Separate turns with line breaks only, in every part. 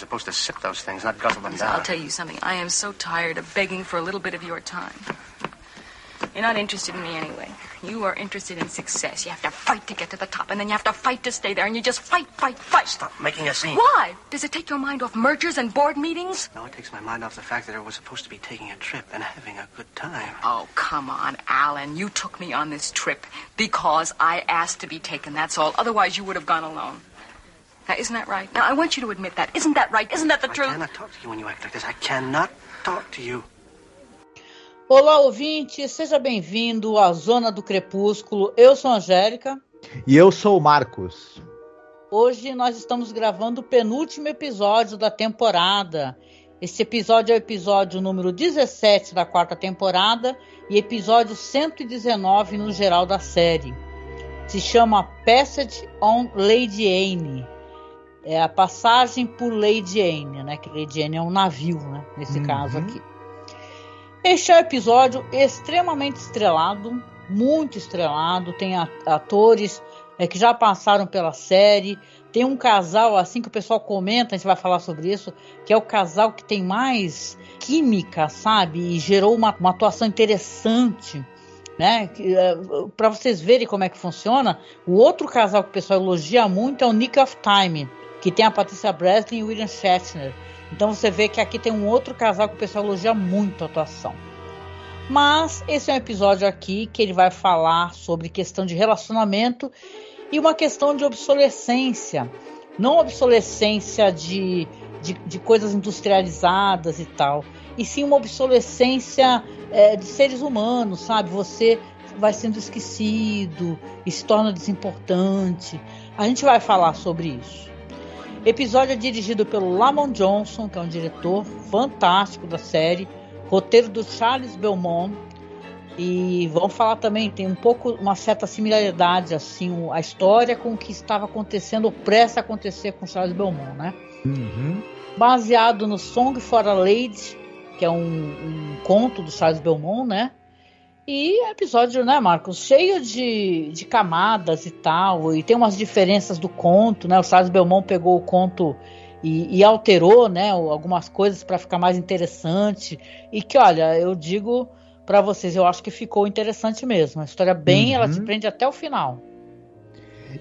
Supposed to sip those things, not guzzle them down.
I'll tell you something. I am so tired of begging for a little bit of your time. You're not interested in me anyway. You are interested in success. You have to fight to get to the top, and then you have to fight to stay there, and you just fight, fight, fight.
Stop making a scene.
Why? Does it take your mind off mergers and board meetings?
No, it takes my mind off the fact that I was supposed to be taking a trip and having a good time.
Oh, come on, Alan. You took me on this trip because I asked to be taken. That's all. Otherwise, you would have gone alone. Now, isn't that right? Now, I want you to admit that. Isn't that right? Isn't that the
I
truth?
cannot talk to you when you act like this. I cannot talk to you.
Olá, ouvinte, seja bem-vindo à Zona do Crepúsculo. Eu sou a Angélica.
E eu sou o Marcos.
Hoje nós estamos gravando o penúltimo episódio da temporada. Esse episódio é o episódio número 17 da quarta temporada e episódio 119 no geral da série. Se chama Passage on Lady Anne. É a passagem por Lady Anne, né? Que Lady Anne é um navio, né? Nesse
Uhum.
caso aqui. Este é um episódio extremamente estrelado, muito estrelado. Tem atores é, que já passaram pela série. Tem um casal, assim que o pessoal comenta, a gente vai falar sobre isso, que é o casal que tem mais química, sabe? E gerou uma, uma atuação interessante. Né? Para vocês verem como é que funciona, o outro casal que o pessoal elogia muito é o Nick of Time, que tem a Patricia Breslin e o William Shatner. Então você vê que aqui tem um outro casal que o pessoal elogia muito a atuação. Mas esse é um episódio aqui que ele vai falar sobre questão de relacionamento e uma questão de obsolescência. Não obsolescência de, de, de coisas industrializadas e tal, e sim uma obsolescência é, de seres humanos, sabe? Você vai sendo esquecido e se torna desimportante. A gente vai falar sobre isso. Episódio é dirigido pelo Lamont Johnson, que é um diretor fantástico da série, roteiro do Charles Belmont. E vamos falar também, tem um pouco, uma certa similaridade, assim, a história com o que estava acontecendo, ou prestes a acontecer com Charles Belmont, né?
Uhum.
Baseado no Song for a Lady, que é um, um conto do Charles Belmont, né? E episódio, né, Marcos, cheio de, de camadas e tal, e tem umas diferenças do conto, né? O Charles Belmont pegou o conto e, e alterou, né, algumas coisas para ficar mais interessante. E que, olha, eu digo para vocês, eu acho que ficou interessante mesmo. A história bem,
Uhum.
ela te prende até o final.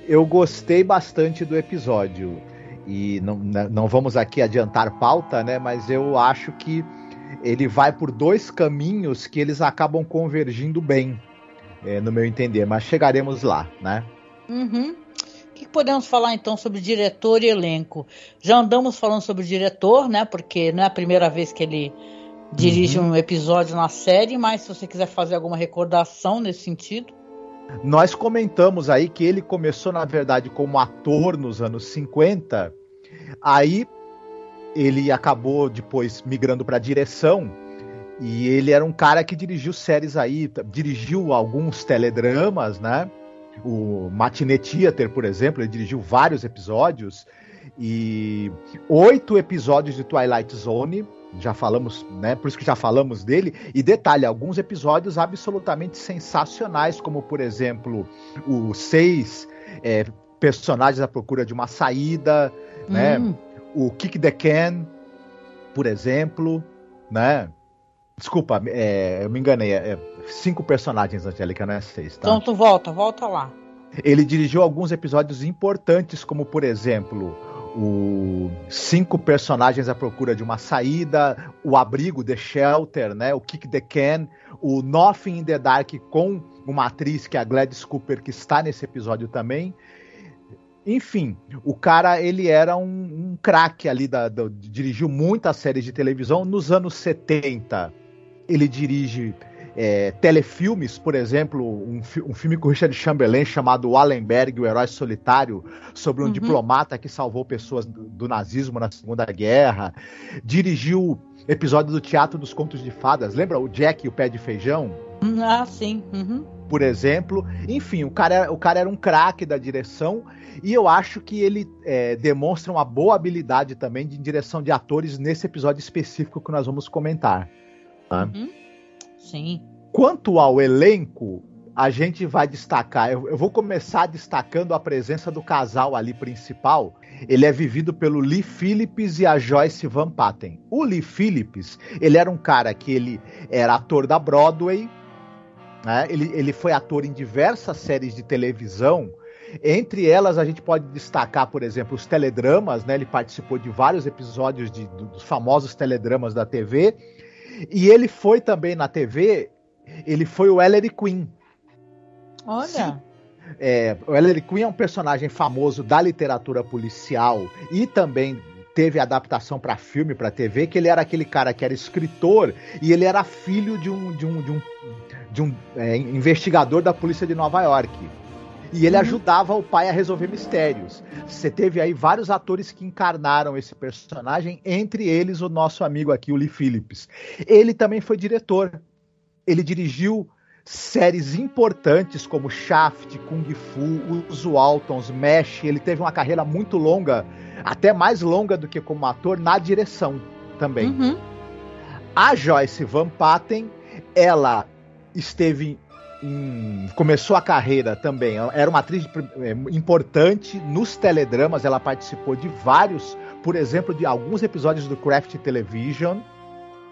Eu gostei bastante do episódio. E não, não vamos aqui adiantar pauta, né? Mas eu acho que ele vai por dois caminhos que eles acabam convergindo bem, é, no meu entender. Mas chegaremos lá, né?
Uhum. O que podemos falar então sobre diretor e elenco? Já andamos falando sobre o diretor, né? Porque não é a primeira vez que ele dirige
Uhum.
um episódio na série, mas se você quiser fazer alguma recordação nesse sentido.
Nós comentamos aí que ele começou, na verdade, como ator nos anos 50. Aí ele acabou depois migrando para direção. E ele era um cara que dirigiu séries aí, dirigiu alguns teledramas, né? O Matinee Theater, por exemplo, ele dirigiu vários episódios. E oito episódios de Twilight Zone, já falamos, né? Por isso que já falamos dele. E detalhe, alguns episódios absolutamente sensacionais, como por exemplo, os seis é, personagens à procura de uma saída, né? O Kick the Can, por exemplo, né? Desculpa, é, eu me enganei. É, é cinco personagens, Angélica, não é seis, tá?
Então tu volta, volta lá.
Ele dirigiu alguns episódios importantes, como por exemplo, o cinco personagens à procura de uma saída, o abrigo The Shelter, né, o Kick the Can, o Nothing in the Dark com uma atriz que é a Gladys Cooper que está nesse episódio também. Enfim, o cara ele era um, um craque ali da, da- dirigiu muitas séries de televisão nos anos 70. Ele dirige é, telefilmes, por exemplo, um, um filme com Richard Chamberlain chamado Wallenberg, o Herói Solitário, sobre um
Uhum.
diplomata que salvou pessoas do, do nazismo na Segunda Guerra. Dirigiu episódio do Teatro dos Contos de Fadas. Lembra o Jack e o Pé de Feijão?
Ah, sim. Uhum.
Por exemplo. Enfim, o cara, o cara era um craque da direção e eu acho que ele é, demonstra uma boa habilidade também de direção de atores nesse episódio específico que nós vamos comentar. Tá?
Uhum. Sim.
Quanto ao elenco, a gente vai destacar. Eu, eu, vou começar destacando a presença do casal ali principal. Ele é vivido pelo Lee Phillips e a Joyce Van Patten. O Lee Phillips, ele era um cara que ele era ator da Broadway, né? ele, ele foi ator em diversas séries de televisão. Entre elas, a gente pode destacar, por exemplo, os teledramas, né? Ele participou de vários episódios de, dos famosos teledramas da TV. E ele foi também na TV, ele foi o Ellery Queen.
Olha.
É, o Ellery Queen é um personagem famoso da literatura policial e também teve adaptação para filme, para TV, que ele era aquele cara que era escritor e ele era filho de um, de um, de um, de um é, investigador da polícia de Nova York. E ele uhum. ajudava o pai a resolver mistérios. Você teve aí vários atores que encarnaram esse personagem, entre eles o nosso amigo aqui, o Lee Phillips. Ele também foi diretor. Ele dirigiu séries importantes como Shaft, Kung Fu, Os Waltons, Mesh. Ele teve uma carreira muito longa, até mais longa do que como ator, na direção também.
Uhum.
A Joyce Van Patten, ela esteve em, começou a carreira também. Era uma atriz é, importante nos teledramas. Ela participou de vários, por exemplo, de alguns episódios do Craft Television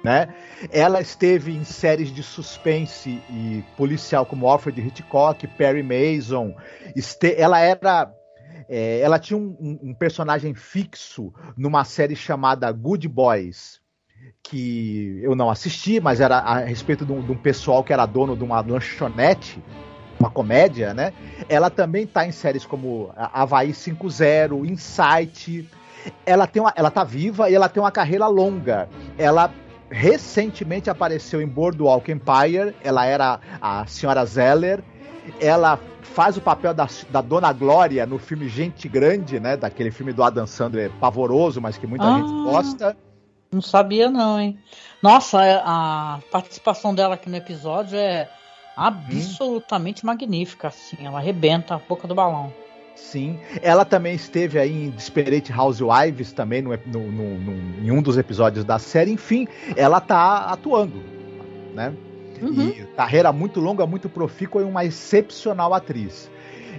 né? Ela esteve em séries de suspense e policial como Alfred Hitchcock, Perry Mason. Este... Ela era é, ela tinha um, um, personagem fixo numa série chamada Good Boys, que eu não assisti, mas era a respeito de um, de um pessoal que era dono de uma lanchonete, uma comédia, né? Ela também está em séries como Havaí 5.0, Insight. Ela tem uma, ela tá viva e ela tem uma carreira longa. Ela recentemente apareceu em Boardwalk Empire. Ela era a senhora Zeller. Ela faz o papel da, da Dona Glória no filme Gente Grande, né? Daquele filme do Adam Sandler pavoroso, mas que muita ah, gente gosta.
Não sabia não, hein? Nossa, é, a participação dela aqui no episódio é absolutamente hum. magnífica, assim. Ela arrebenta a boca do balão.
Sim. Ela também esteve aí em Desperate Housewives também no, no, no, no, em um dos episódios da série. Enfim, ela tá atuando, né? Uhum. E carreira muito longa, muito profícua e uma excepcional atriz.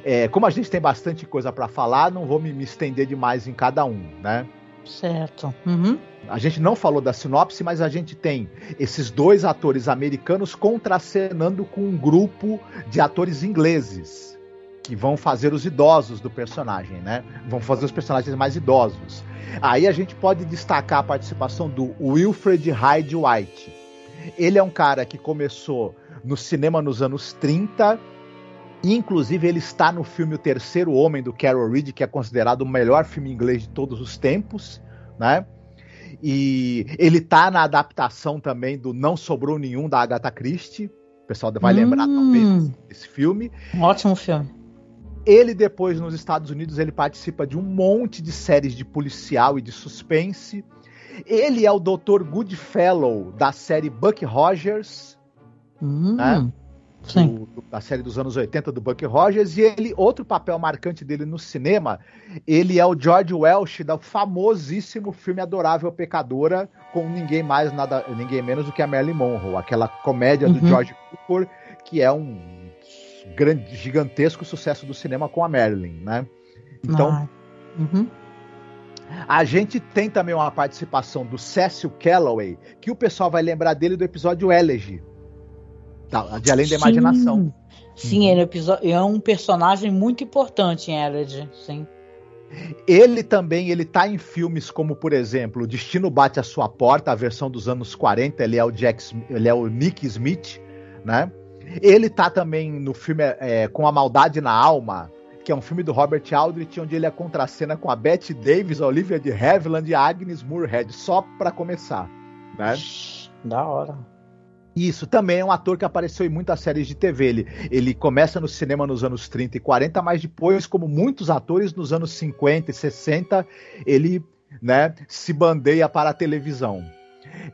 É, como a gente tem bastante coisa para falar, não vou me, me, estender demais em cada um, né?
Certo. Uhum.
A gente não falou da sinopse, mas a gente tem esses dois atores americanos contracenando com um grupo de atores ingleses que vão fazer os idosos do personagem, né? Vão fazer os personagens mais idosos. Aí a gente pode destacar a participação do Wilfred Hyde White. Ele é um cara que começou no cinema nos anos 30. Inclusive, ele está no filme O Terceiro Homem do Carol Reed, que é considerado o melhor filme inglês de todos os tempos, né? E ele tá na adaptação também do Não Sobrou Nenhum da Agatha Christie. O pessoal vai lembrar hum, talvez desse filme.
Um ótimo filme.
Ele depois nos Estados Unidos ele participa de um monte de séries de policial e de suspense. Ele é o Dr. Goodfellow da série Buck Rogers,
hum, né?
Do, da série dos anos 80 do Buck Rogers, e ele, outro papel marcante dele no cinema, ele é o George Welsh da famosíssimo filme Adorável Pecadora, com ninguém mais, nada, ninguém menos do que a Marilyn Monroe, aquela comédia uhum. do George Cooper, que é um grande, gigantesco sucesso do cinema com a Marilyn, né? Então, ah. uhum. a gente tem também uma participação do Cecil Calloway, que o pessoal vai lembrar dele do episódio Elegy, de Além da. Imaginação.
Sim, uhum. ele é, é um personagem muito importante em Elegy, sim.
Ele também ele tá em filmes como, por exemplo, Destino Bate a Sua Porta, a versão dos anos 40, ele é o Jack, ele é o Nick Smith, né? Ele tá também no filme é, Com a Maldade na Alma, que é um filme do Robert Aldrich, onde ele é contracena com a Bette Davis, a Olivia de Havilland e a Agnes Moorehead, só para começar, né?
Da hora.
Isso, também é um ator que apareceu em muitas séries de TV. Ele, ele começa no cinema nos anos 30 e 40, mas depois, como muitos atores nos anos 50 e 60, ele né, se bandeia para a televisão.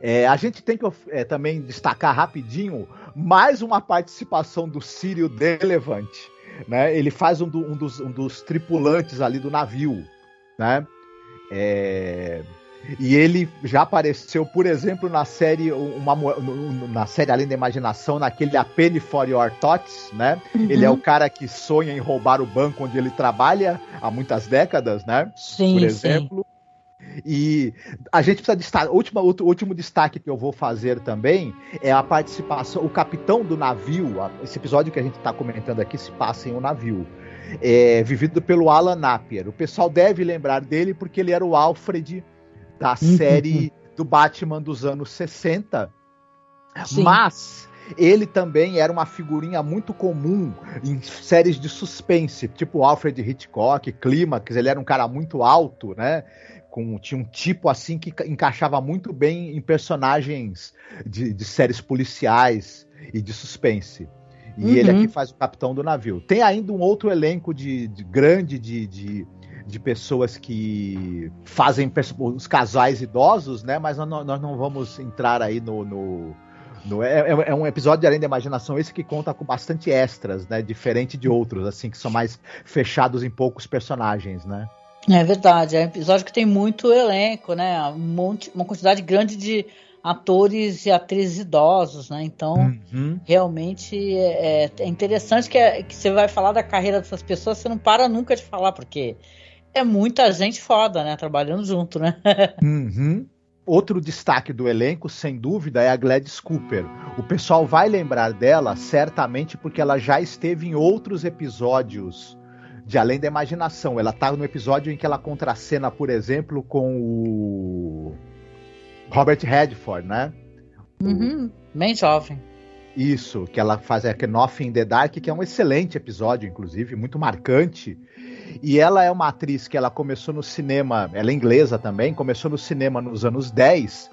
É, a gente tem que é, também destacar rapidinho mais uma participação do Sírio Delevante. Né? Ele faz um, do, um, dos, um, dos, tripulantes ali do navio. Né? É, e ele já apareceu, por exemplo, na série uma, na série Além da Imaginação, naquele A Penny for Your Thoughts, né? Uhum. Ele é o cara que sonha em roubar o banco onde ele trabalha há muitas décadas, né?
Sim,
por exemplo. Sim. E a gente precisa destacar. O último, último destaque que eu vou fazer também é a participação. O capitão do navio, esse episódio que a gente está comentando aqui se passa em um navio. É, vivido pelo Alan Napier. O pessoal deve lembrar dele porque ele era o Alfred da uhum. série do Batman dos anos 60. Sim. Mas ele também era uma figurinha muito comum em séries de suspense, tipo Alfred Hitchcock, Clímax, ele era um cara muito alto, né? Com, tinha um tipo assim que encaixava muito bem em personagens de, de séries policiais e de suspense. E uhum. ele aqui faz o capitão do navio. Tem ainda um outro elenco de, de grande de, de, de, pessoas que fazem os casais idosos, né? Mas nós, nós não vamos entrar aí no, no é, é, é, um episódio de Além da Imaginação, esse que conta com bastante extras, né? Diferente de outros, assim, que são mais fechados em poucos personagens, né?
É verdade, é um episódio que tem muito elenco, né? Um monte, uma quantidade grande de atores e atrizes idosos, né? Então, uhum. realmente é, é interessante que, é, que, você vai falar da carreira dessas pessoas, você não para nunca de falar, porque é muita gente foda, né? Trabalhando junto, né?
Uhum. Outro destaque do elenco, sem dúvida, é a Gladys Cooper. O pessoal vai lembrar dela certamente porque ela já esteve em outros episódios de Além da Imaginação. Ela tá no episódio em que ela contracena, por exemplo, com o Robert Redford, né?
Uhum, bem jovem.
Isso, que ela faz é Nothing in the Dark, que é um excelente episódio, inclusive, muito marcante. E ela é uma atriz que ela começou no cinema, ela é inglesa também, começou no cinema nos anos 10.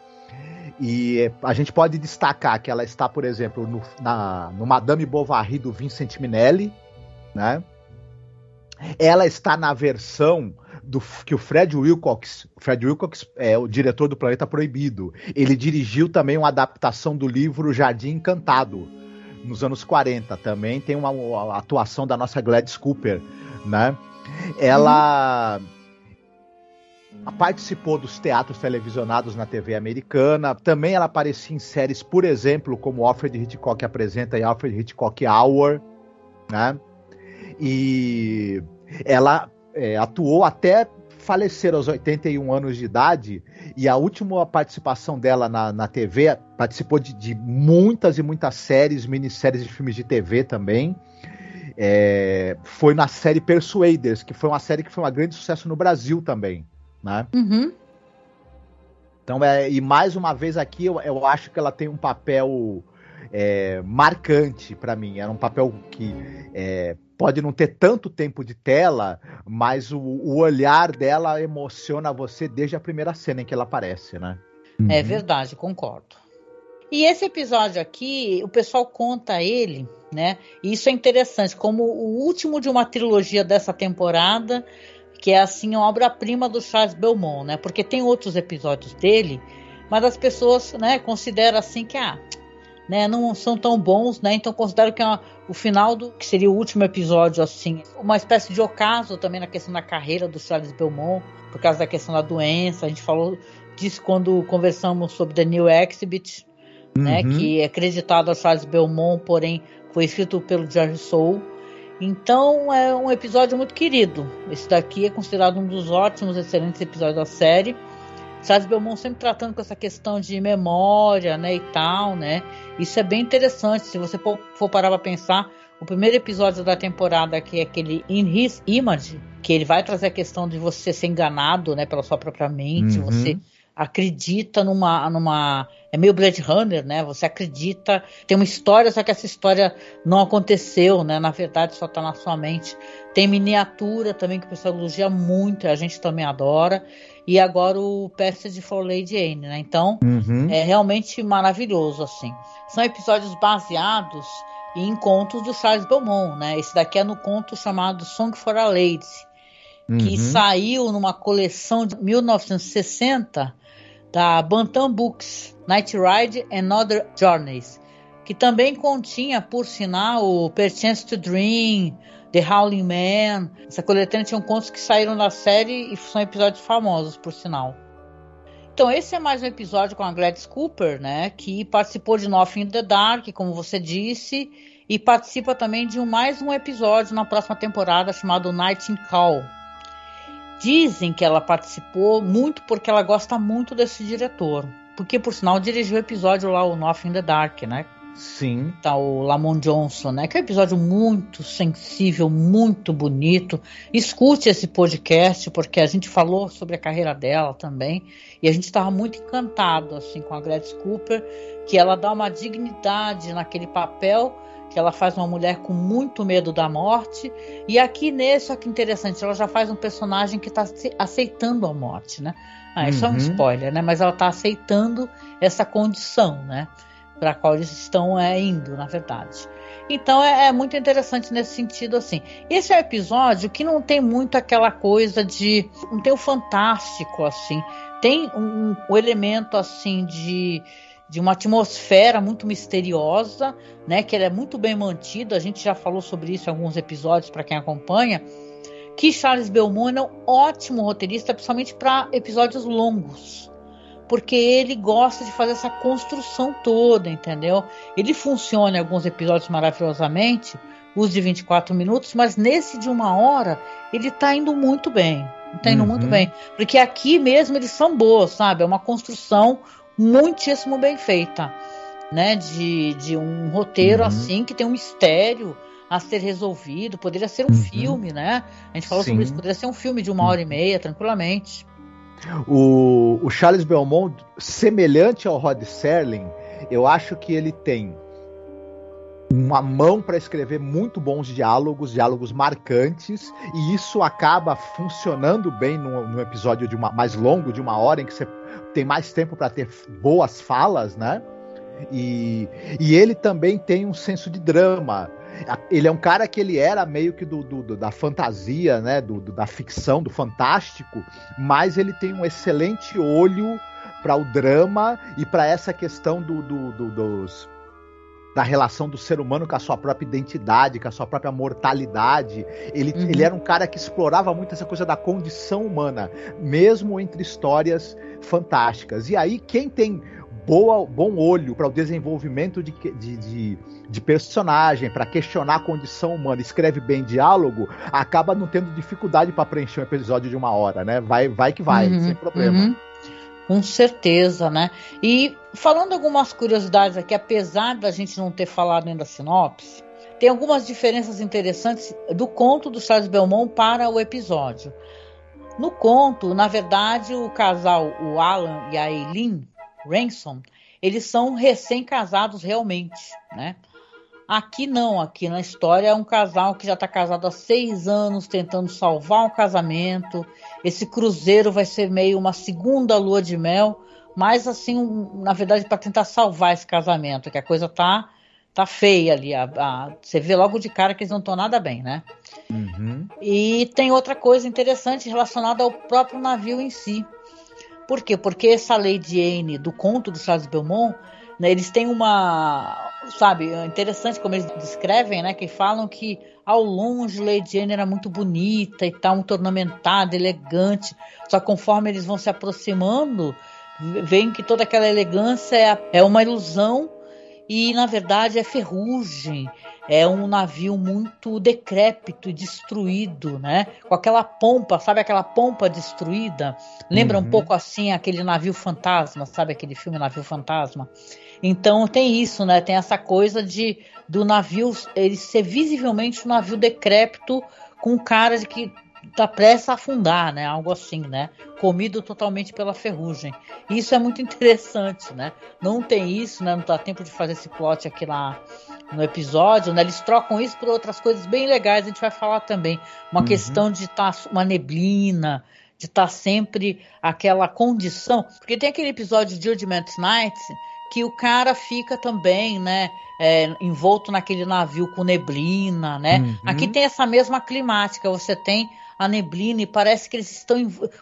E a gente pode destacar que ela está, por exemplo, no, na, no Madame Bovary do Vincent Minelli, né? Ela está na versão do que o Fred Wilcox, Fred Wilcox é o diretor do Planeta Proibido. Ele dirigiu também uma adaptação do livro Jardim Encantado nos anos 40. Também tem uma, uma atuação da nossa Gladys Cooper, né? Ela uhum. participou dos teatros televisionados na TV americana. Também ela aparecia em séries, por exemplo, como Alfred Hitchcock apresenta e Alfred Hitchcock Hour, né? E ela é, atuou até falecer aos 81 anos de idade e a última participação dela na, na TV participou de, de muitas e muitas séries, minisséries de filmes de TV também é, foi na série Persuaders, que foi uma série que foi um grande sucesso no Brasil também, né?
Uhum.
Então, é, e mais uma vez aqui, eu, eu acho que ela tem um papel é, marcante para mim. Era um papel que é, pode não ter tanto tempo de tela, mas o, o, olhar dela emociona você desde a primeira cena em que ela aparece, né?
É uhum. verdade, concordo. E esse episódio aqui, o pessoal conta ele né? E isso é interessante, como o último de uma trilogia dessa temporada, que é assim, uma obra-prima do Charles Belmont, né? Porque tem outros episódios dele, mas as pessoas, né, consideram assim que ah, né, não são tão bons, né? Então considero que é uma, o final do que seria o último episódio assim, uma espécie de ocaso também na questão da carreira do Charles Belmont, por causa da questão da doença. A gente falou disso quando conversamos sobre The New Exhibit, né, uhum. que é acreditado a Charles Belmont, porém foi escrito pelo George Soul. Então é um episódio muito querido. Esse daqui é considerado um dos ótimos, excelentes episódios da série. Charles Belmont sempre tratando com essa questão de memória, né, e tal, né? Isso é bem interessante. Se você for parar para pensar, o primeiro episódio da temporada, que é aquele In His Image, que ele vai trazer a questão de você ser enganado, né, pela sua própria mente, uhum. você acredita numa, numa. É meio Blade Runner, né? Você acredita, tem uma história, só que essa história não aconteceu, né? Na verdade, só está na sua mente. Tem miniatura também, que o pessoal elogia muito, a gente também adora. E agora o Passage for Lady Anne, né? Então, uhum. é realmente maravilhoso, assim. São episódios baseados em contos do Charles Beaumont, né? Esse daqui é no conto chamado Song for a Lady, que uhum. saiu numa coleção de 1960 da Bantam Books, Night Ride and Other Journeys, que também continha, por sinal, o Perchance to Dream, The Howling Man. Essa coletânea tinha contos que saíram da série e são episódios famosos, por sinal. Então, esse é mais um episódio com a Gladys Cooper, né? Que participou de Nothing in the Dark, como você disse, e participa também de mais um episódio na próxima temporada chamado Nightingale. Dizem que ela participou muito porque ela gosta muito desse diretor. Porque, por sinal, dirigiu o episódio lá, o Nothing in the Dark, né?
Sim.
Tá o Lamont Johnson, né? Que é um episódio muito sensível, muito bonito. Escute esse podcast, porque a gente falou sobre a carreira dela também. E a gente estava muito encantado, assim, com a Gladys Cooper, que ela dá uma dignidade naquele papel que ela faz uma mulher com muito medo da morte. E aqui nesse, olha que interessante, ela já faz um personagem que está aceitando a morte, né? Ah, isso uhum. é um uhum. spoiler, né? Mas ela está aceitando essa condição, né? Para a qual eles estão é, indo, na verdade. Então é, é, muito interessante nesse sentido assim. Esse é um episódio que não tem muito aquela coisa de não tem o fantástico assim, tem um, um elemento assim de de uma atmosfera muito misteriosa, né? Que ele é muito bem mantido. A gente já falou sobre isso em alguns episódios para quem acompanha. Que Charles Belmont é um ótimo roteirista, principalmente para episódios longos porque ele gosta de fazer essa construção toda, entendeu? Ele funciona em alguns episódios maravilhosamente, os de 24 minutos, mas nesse de uma hora ele tá indo muito bem. Tá indo uhum. muito bem. Porque aqui mesmo eles são boas, sabe? É uma construção muitíssimo bem feita, né? De, de um roteiro uhum. assim que tem um mistério a ser resolvido. Poderia ser um uhum. filme, né? A gente falou Sim. sobre isso. Poderia ser um filme de uma hora e meia, tranquilamente.
O, o Charles Belmont, semelhante ao Rod Serling, eu acho que ele tem uma mão para escrever muito bons diálogos, diálogos marcantes, e isso acaba funcionando bem num, episódio de uma, mais longo, de uma hora, em que você tem mais tempo para ter boas falas, né? E, e ele também tem um senso de drama. Ele é um cara que ele era meio que do, do, do da fantasia, né? Do, do, da ficção, do fantástico, mas ele tem um excelente olho para o drama e para essa questão do, dos da relação do ser humano com a sua própria identidade, com a sua própria mortalidade. Ele, uhum. ele era um cara que explorava muito essa coisa da condição humana, mesmo entre histórias fantásticas. E aí, quem tem boa, bom olho para o desenvolvimento de, de, de, de personagem, para questionar a condição humana, escreve bem diálogo, acaba não tendo dificuldade para preencher um episódio de uma hora, né? Vai, vai que vai, uhum, sem problema. Uhum.
Com certeza, né? E falando algumas curiosidades aqui, apesar da gente não ter falado ainda sinopse, tem algumas diferenças interessantes do conto do Charles Belmont para o episódio. No conto, na verdade, o casal, o Alan e a Eileen, Ransom, eles são recém-casados realmente, né? Aqui não, aqui na história é um casal que já está casado há seis anos, tentando salvar o casamento. Esse cruzeiro vai ser meio uma segunda lua de mel, mas assim, um, na verdade, para tentar salvar esse casamento, que a coisa tá tá feia ali. A, a, você vê logo de cara que eles não estão nada bem, né? Uhum. E tem outra coisa interessante relacionada ao próprio navio em si. Por quê? Porque essa Lady Anne do conto do Charles Belmont, né, eles têm uma, sabe, é interessante como eles descrevem, né, que falam que ao longe Lady Anne era muito bonita e tal, muito ornamentada, elegante. Só conforme eles vão se aproximando, veem que toda aquela elegância é, é uma ilusão e na verdade é ferrugem, é um navio muito decrépito e destruído, né? Com aquela pompa, sabe aquela pompa destruída? Lembra uhum. um pouco assim aquele navio fantasma, sabe aquele filme Navio Fantasma? Então tem isso, né? Tem essa coisa de do navio ele ser visivelmente um navio decrépito com cara de que tá prestes a afundar, né? Algo assim, né? Comido totalmente pela ferrugem. Isso é muito interessante, né? Não tem isso, né? Não dá tempo de fazer esse plot aqui lá no episódio, né? Eles trocam isso por outras coisas bem legais, a gente vai falar também. Uma uhum. questão de estar tá uma neblina, de estar tá sempre aquela condição. Porque tem aquele episódio de Judgment Night que o cara fica também, né? É, envolto naquele navio com neblina, né? Uhum. Aqui tem essa mesma climática. Você tem a neblina e parece que eles estão.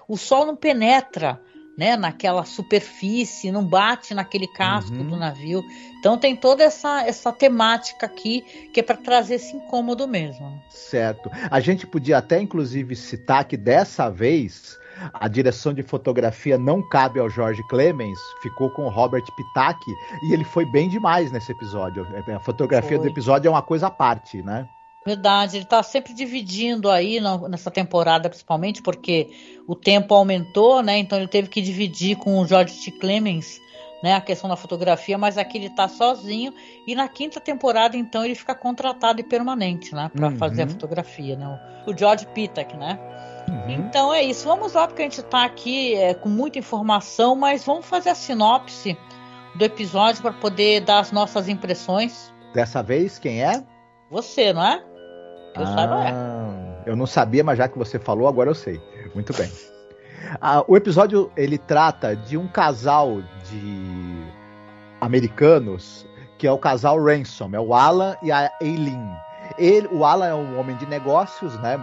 O sol não penetra né, naquela superfície, não bate naquele casco
Uhum.
do navio. Então tem toda essa, essa temática aqui que é para trazer esse incômodo mesmo. né?
Certo. A gente podia até, inclusive, citar que dessa vez a direção de fotografia não cabe ao Jorge Clemens, ficou com o Robert Pitak e ele foi bem demais nesse episódio. A fotografia
Foi.
do episódio é uma coisa à parte, né?
Verdade, ele está sempre dividindo aí na- nessa temporada, principalmente porque o tempo aumentou, né? Então ele teve que dividir com o George T. Clemens, né? A questão da fotografia, mas aqui ele está sozinho e na quinta temporada então ele fica contratado e permanente, né? Para
Uhum.
fazer a fotografia, né? O o George Pitak, né?
Uhum.
Então é isso. Vamos lá porque a gente está aqui é, com muita informação, mas vamos fazer a sinopse do episódio para poder dar as nossas impressões.
Dessa vez, quem é?
Você, não é? Eu é.
Ah, eu não sabia, mas já que você falou, agora eu sei. Muito bem. Ah, o episódio ele trata de um casal de americanos que é o casal Ransom, é o Alan e a Eileen. Ele, o Alan é um homem de negócios, né?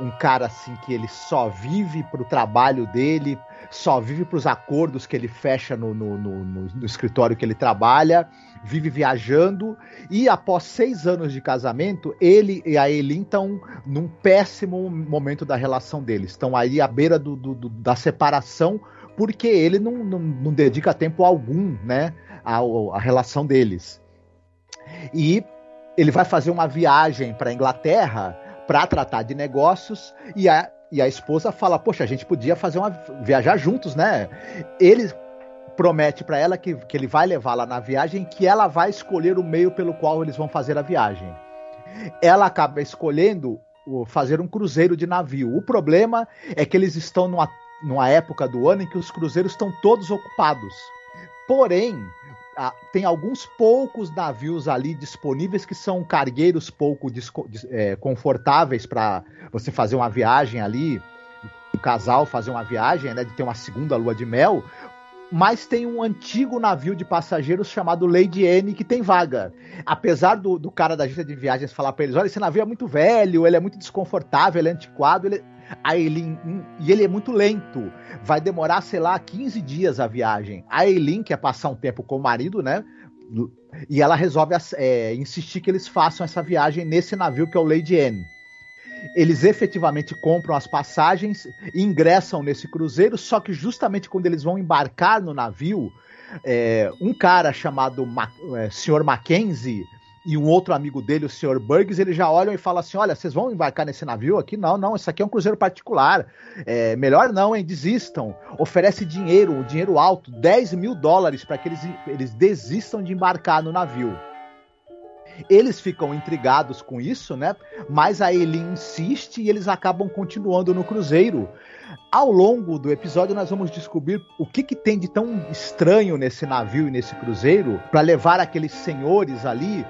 Um cara assim que ele só vive pro trabalho dele, só vive pros acordos que ele fecha no, no, no- no- escritório que ele trabalha, vive viajando e após seis anos de casamento, ele e a Eileen estão num péssimo momento da relação deles. Estão aí à beira do, do- do- da separação, porque ele não, não, não dedica tempo algum né, ao- à relação deles. E ele vai fazer uma viagem para a Inglaterra para tratar de negócios e a, e a esposa fala: Poxa, a gente podia fazer uma viajar juntos, né? Ele promete para ela que, que ele vai levá-la na viagem, que ela vai escolher o meio pelo qual eles vão fazer a viagem. Ela acaba escolhendo fazer um cruzeiro de navio. O problema é que eles estão numa, numa época do ano em que os cruzeiros estão todos ocupados. Porém, ah, tem alguns poucos navios ali disponíveis que são cargueiros pouco é, confortáveis para você fazer uma viagem ali, um casal fazer uma viagem, né, de ter uma segunda lua de mel. Mas tem um antigo navio de passageiros chamado Lady N que tem vaga. Apesar do, do cara da agência de viagens falar para eles: olha, esse navio é muito velho, ele é muito desconfortável, ele é antiquado, ele, a Eileen, e ele é muito lento. Vai demorar, sei lá, 15 dias a viagem. A Eileen quer passar um tempo com o marido, né? E ela resolve é, insistir que eles façam essa viagem nesse navio que é o Lady N. Eles efetivamente compram as passagens ingressam nesse cruzeiro, só que justamente quando eles vão embarcar no navio, é, um cara chamado Ma é, Sr. Mackenzie e um outro amigo dele, o Sr. Burgess, eles já olham e falam assim: olha, vocês vão embarcar nesse navio aqui? Não, não, isso aqui é um cruzeiro particular. É, melhor não, hein? Desistam. Oferece dinheiro, um dinheiro alto, 10 mil dólares, para que eles, eles desistam de embarcar no navio. Eles ficam intrigados com isso, né? Mas a Eileen insiste e eles acabam continuando no cruzeiro. Ao longo do episódio, nós vamos descobrir o que, que tem de tão estranho nesse navio e nesse cruzeiro para levar aqueles senhores ali.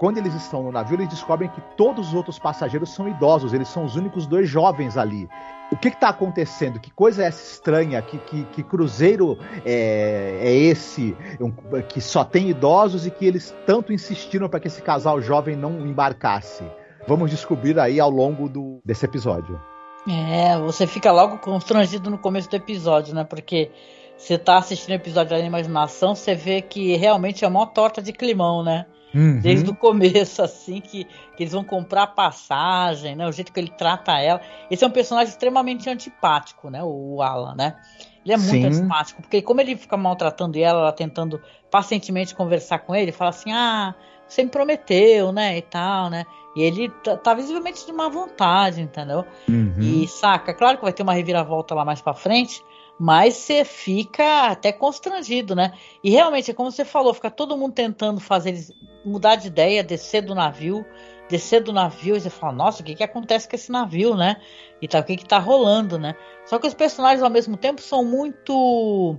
Quando eles estão no navio, eles descobrem que todos os outros passageiros são idosos, eles são os únicos dois jovens ali. O que está acontecendo? Que coisa é essa estranha? Que, que, que cruzeiro é, é esse um, que só tem idosos e que eles tanto insistiram para que esse casal jovem não embarcasse? Vamos descobrir aí ao longo do, desse episódio.
É, você fica logo constrangido no começo do episódio, né? Porque você tá assistindo o episódio da imaginação, você vê que realmente é uma torta de climão, né?
Uhum.
Desde o começo, assim, que, que eles vão comprar passagem, né? O jeito que ele trata ela. Esse é um personagem extremamente antipático, né? O Alan, né? Ele é muito
Sim.
antipático, porque como ele fica maltratando ela, ela tentando pacientemente conversar com ele, fala assim, ah, você me prometeu, né? E tal, né? E ele tá, tá visivelmente de má vontade, entendeu?
Uhum.
E saca, claro que vai ter uma reviravolta lá mais pra frente, mas você fica até constrangido, né? E realmente, é como você falou, fica todo mundo tentando fazer eles mudar de ideia, descer do navio, descer do navio, e você fala, nossa, o que que acontece com esse navio, né? E tá, o que que tá rolando, né? Só que os personagens, ao mesmo tempo, são muito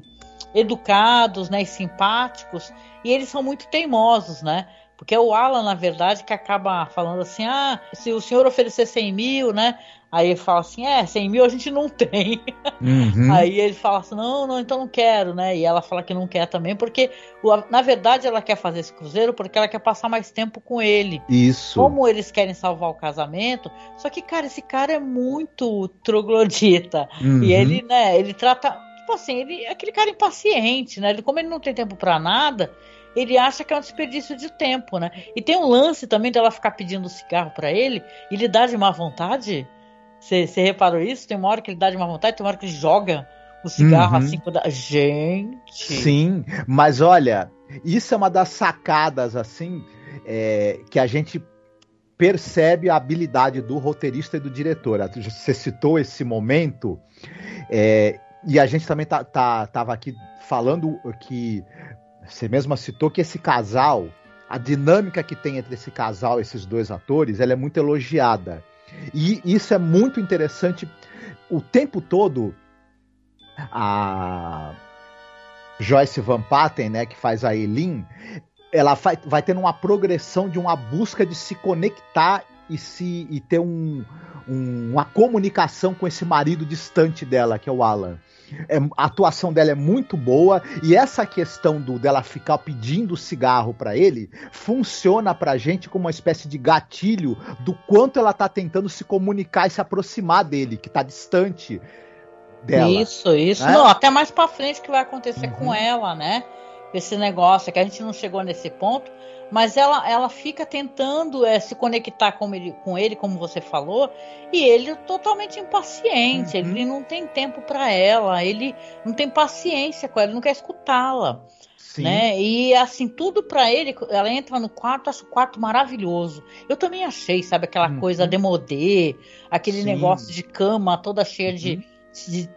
educados, né, e simpáticos, e eles são muito teimosos, né? Porque é o Alan, na verdade, que acaba falando assim: ah, se o senhor oferecer 100 mil, né? Aí ele fala assim: é, 100 mil a gente não tem.
Uhum.
Aí ele fala assim: não, não, então não quero, né? E ela fala que não quer também, porque na verdade ela quer fazer esse cruzeiro porque ela quer passar mais tempo com ele.
Isso.
Como eles querem salvar o casamento, só que, cara, esse cara é muito troglodita.
Uhum.
E ele, né, ele trata. Tipo tipo assim, ele é aquele cara impaciente, né? Ele, como ele não tem tempo para nada, ele acha que é um desperdício de tempo, né? E tem um lance também dela ficar pedindo cigarro para ele e ele dá de má vontade. Você reparou isso? Tem uma hora que ele dá de má vontade, tem uma hora que ele joga o cigarro uhum. assim. Da... Gente!
Sim, mas olha, isso é uma das sacadas assim é, que a gente percebe a habilidade do roteirista e do diretor. Você citou esse momento, é, e a gente também tá, tá, tava aqui falando que você mesma citou que esse casal, a dinâmica que tem entre esse casal, esses dois atores, ela é muito elogiada. E isso é muito interessante. O tempo todo, a Joyce Van Patten, né, que faz a Eileen, ela vai, vai tendo uma progressão de uma busca de se conectar e se e ter um, um, uma comunicação com esse marido distante dela, que é o Alan. É, a atuação dela é muito boa e essa questão do dela ficar pedindo cigarro para ele funciona pra gente como uma espécie de gatilho do quanto ela tá tentando se comunicar e se aproximar dele, que tá distante dela.
Isso, isso. Né? Não, até mais para frente que vai acontecer uhum. com ela, né? Esse negócio, que a gente não chegou nesse ponto, mas ela, ela fica tentando é, se conectar com ele, com ele, como você falou, e ele totalmente impaciente, uhum. ele não tem tempo para ela, ele não tem paciência com ela, ele não quer escutá-la. Né? E assim, tudo para ele, ela entra no quarto, acha o quarto maravilhoso. Eu também achei, sabe, aquela uhum. coisa demodê, aquele Sim. negócio de cama toda cheia uhum. de de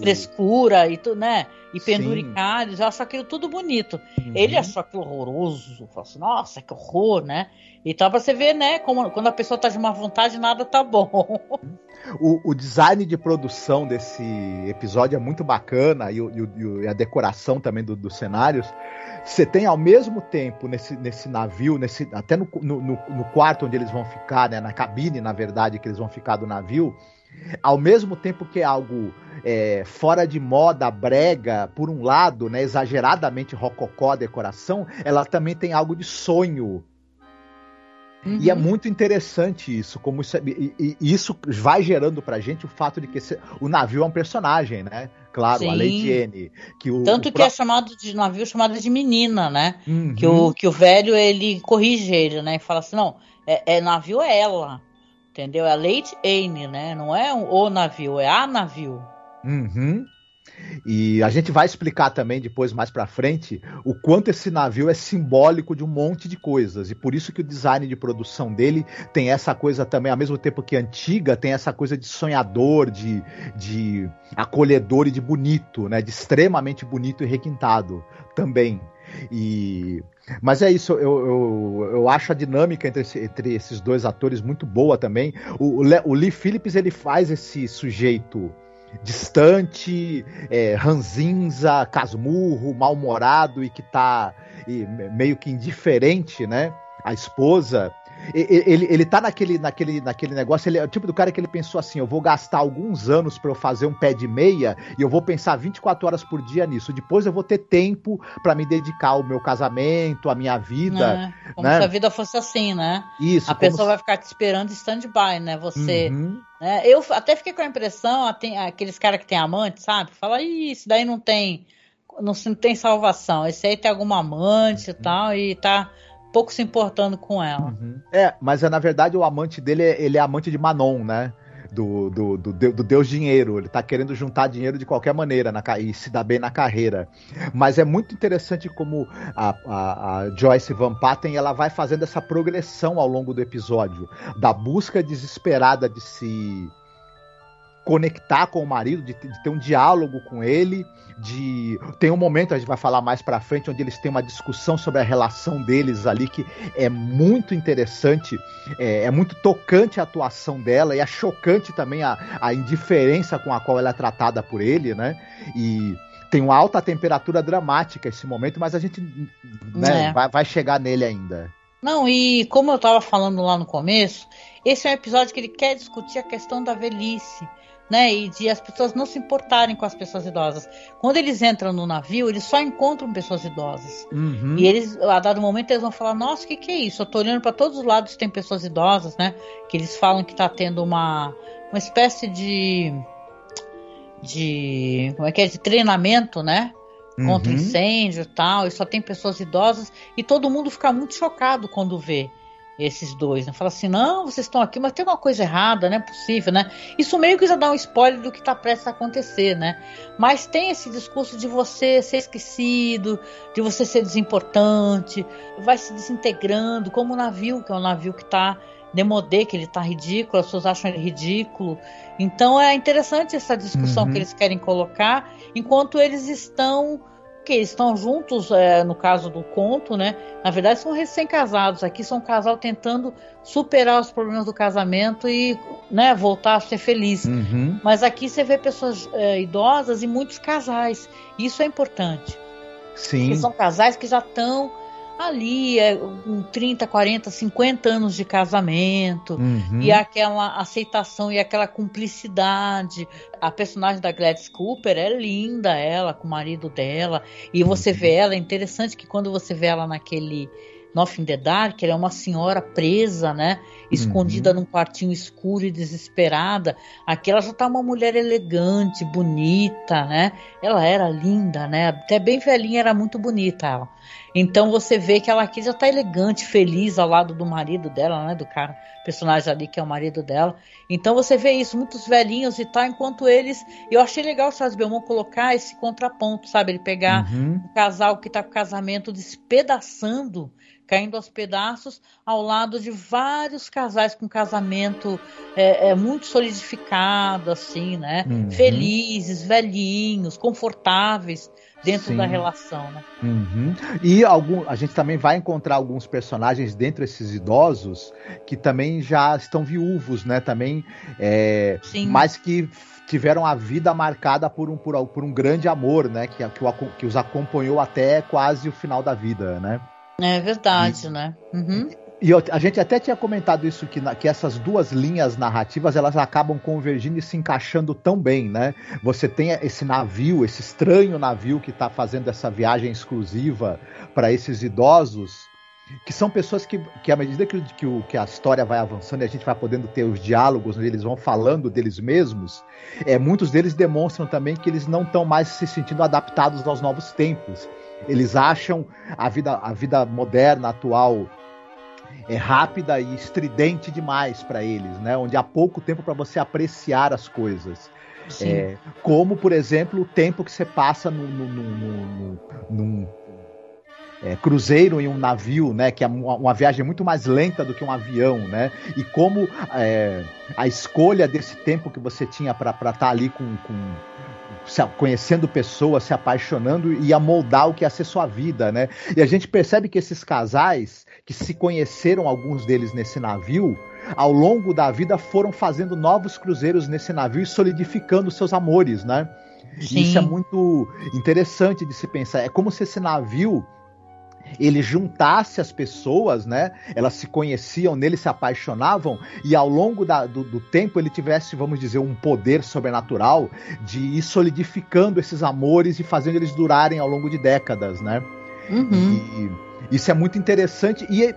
frescura e tudo, né? E penduricários, acho aquilo tudo bonito. Uhum. Ele achou aquilo horroroso, falou assim, nossa, que horror, né? Então pra você ver, né, como quando a pessoa tá de má vontade, nada tá bom.
O, o design de produção desse episódio é muito bacana e, e, e a decoração também dos do cenários. Você tem ao mesmo tempo nesse, nesse navio, nesse, até no, no, no quarto onde eles vão ficar, né, na cabine, na verdade, que eles vão ficar do navio, ao mesmo tempo que é algo é, fora de moda, brega, por um lado, né, exageradamente rococó a decoração, ela também tem algo de sonho. Uhum. E é muito interessante isso, como isso, é, e, e, isso vai gerando pra gente o fato de que esse, o navio é um personagem, né? Claro, Sim. a Lady N.
Que o, Tanto o que é chamado de navio chamado de menina, né? Uhum. Que, o, que o velho ele corrige ele, né? E fala assim: não, é, é navio é ela. Entendeu? É a Late Anne, né? Não é o navio, é a navio.
Uhum. E a gente vai explicar também depois, mais pra frente, o quanto esse navio é simbólico de um monte de coisas. E por isso que o design de produção dele tem essa coisa também, ao mesmo tempo que antiga, tem essa coisa de sonhador, de, de acolhedor e de bonito, né? De extremamente bonito e requintado também. E mas é isso, eu, eu, eu acho a dinâmica entre, esse, entre, esses dois atores muito boa também. O, o Lee Phillips ele faz esse sujeito distante, é, ranzinza, casmurro, mal-humorado e que tá e, meio que indiferente, né? A esposa. Ele, ele tá naquele, naquele, naquele negócio, ele é o tipo do cara que ele pensou assim: eu vou gastar alguns anos para eu fazer um pé de meia e eu vou pensar 24 horas por dia nisso. Depois eu vou ter tempo para me dedicar ao meu casamento, à minha vida.
É, como né? se a vida fosse assim, né?
Isso.
A pessoa se... vai ficar te esperando stand-by, né? Você. Uhum. Né? Eu até fiquei com a impressão, aqueles caras que tem amante, sabe? Fala, isso daí não tem. Não, não tem salvação. Esse aí tem alguma amante uhum. e tal, e tá pouco se importando com ela. Uhum.
É, mas é, na verdade o amante dele, ele é amante de Manon, né? Do, do, do, do, Deus Dinheiro. Ele tá querendo juntar dinheiro de qualquer maneira na, e se dar bem na carreira. Mas é muito interessante como a, a, a, Joyce Van Patten ela vai fazendo essa progressão ao longo do episódio. Da busca desesperada de se conectar com o marido, de, de, ter um diálogo com ele, de tem um momento a gente vai falar mais para frente onde eles têm uma discussão sobre a relação deles ali que é muito interessante, é, é muito tocante a atuação dela e é chocante também a, a indiferença com a qual ela é tratada por ele, né? E tem uma alta temperatura dramática esse momento, mas a gente né, é. vai, vai chegar nele ainda.
Não, e como eu estava falando lá no começo, esse é um episódio que ele quer discutir a questão da velhice né? E de as pessoas não se importarem com as pessoas idosas. Quando eles entram no navio, eles só encontram pessoas idosas. Uhum. E eles, a dado momento, eles vão falar: Nossa, o que, que é isso? Eu tô olhando para todos os lados tem pessoas idosas, né? Que eles falam que tá tendo uma, uma espécie de. de como é que é de treinamento, né? Contra
Uhum.
incêndio e tal, e só tem pessoas idosas e todo mundo fica muito chocado quando vê esses dois, né? Fala assim, não, vocês estão aqui, mas tem uma coisa errada, não é possível, né? Isso meio que já dá um spoiler do que está prestes a acontecer, né? Mas tem esse discurso de você ser esquecido, de você ser desimportante, vai se desintegrando, como o navio, que é um navio que está demodê, que ele está ridículo, as pessoas acham ele ridículo. Então é interessante essa discussão
Uhum.
que eles querem colocar, enquanto eles estão que eles estão juntos, é, no caso do conto, né? Na verdade, são recém-casados. Aqui são um casal tentando superar os problemas do casamento e né, voltar a ser feliz.
Uhum.
Mas aqui você vê pessoas é, idosas e muitos casais. Isso é importante.
Sim.
Porque são casais que já estão ali, é, com 30, 40, 50 anos de casamento.
Uhum.
E aquela aceitação e aquela cumplicidade. A personagem da Gladys Cooper é linda, ela, com o marido dela. E você vê ela, é interessante que quando você vê ela naquele Nothing in the Dark, ela é uma senhora presa, né? Escondida num quartinho escuro e desesperada. Aqui ela já tá uma mulher elegante, bonita, né? Ela era linda, né? Até bem velhinha, era muito bonita ela. Então você vê que ela aqui já tá elegante, feliz ao lado do marido dela, né? Do cara, personagem ali que é o marido dela. Então você vê isso, muitos velhinhos e tal, enquanto eles. Eu achei legal o Charles Belmont colocar esse contraponto, sabe? Ele pegar
Uhum.
um casal que tá com o casamento despedaçando, caindo aos pedaços, ao lado de vários casais com casamento é, é, muito solidificado, assim, né?
Uhum.
Felizes, velhinhos, confortáveis dentro
Sim.
da relação, né?
Uhum. E algum, a gente também vai encontrar alguns personagens dentro desses idosos que também já estão viúvos, né? Também, é,
Sim.
mas que tiveram a vida marcada por um, por, por um grande amor, né? Que, que, o que os acompanhou até quase o final da vida, né?
É verdade, né? Uhum.
E eu- a gente até tinha comentado isso, que, na- que essas duas linhas narrativas elas acabam convergindo e se encaixando tão bem, né? Você tem esse navio, esse estranho navio que está fazendo essa viagem exclusiva para esses idosos, que são pessoas que, que à medida que, que, o- que a história vai avançando e a gente vai podendo ter os diálogos, eles vão falando deles mesmos, é, muitos deles demonstram também que eles não estão mais se sentindo adaptados aos novos tempos. Eles acham a vida, a vida moderna, atual, é rápida e estridente demais para eles, né? Onde há pouco tempo para você apreciar as coisas. É, como, por exemplo, o tempo que você passa no- num é, cruzeiro em um navio, né? Que é uma, uma viagem muito mais lenta do que um avião, né? E como é, a escolha desse tempo que você tinha para estar ali com, com se conhecendo pessoas, se apaixonando e a moldar o que ia ser sua vida, né? E a gente percebe que esses casais que se conheceram alguns deles nesse navio, ao longo da vida foram fazendo novos cruzeiros nesse navio e solidificando seus amores, né?
Sim.
Isso é muito interessante de se pensar. É como se esse navio ele juntasse as pessoas, né? Elas se conheciam nele, se apaixonavam, e ao longo da- do, do tempo ele tivesse, vamos dizer, um poder sobrenatural de ir solidificando esses amores e fazendo eles durarem ao longo de décadas, né?
Uhum.
E isso é muito interessante. E é-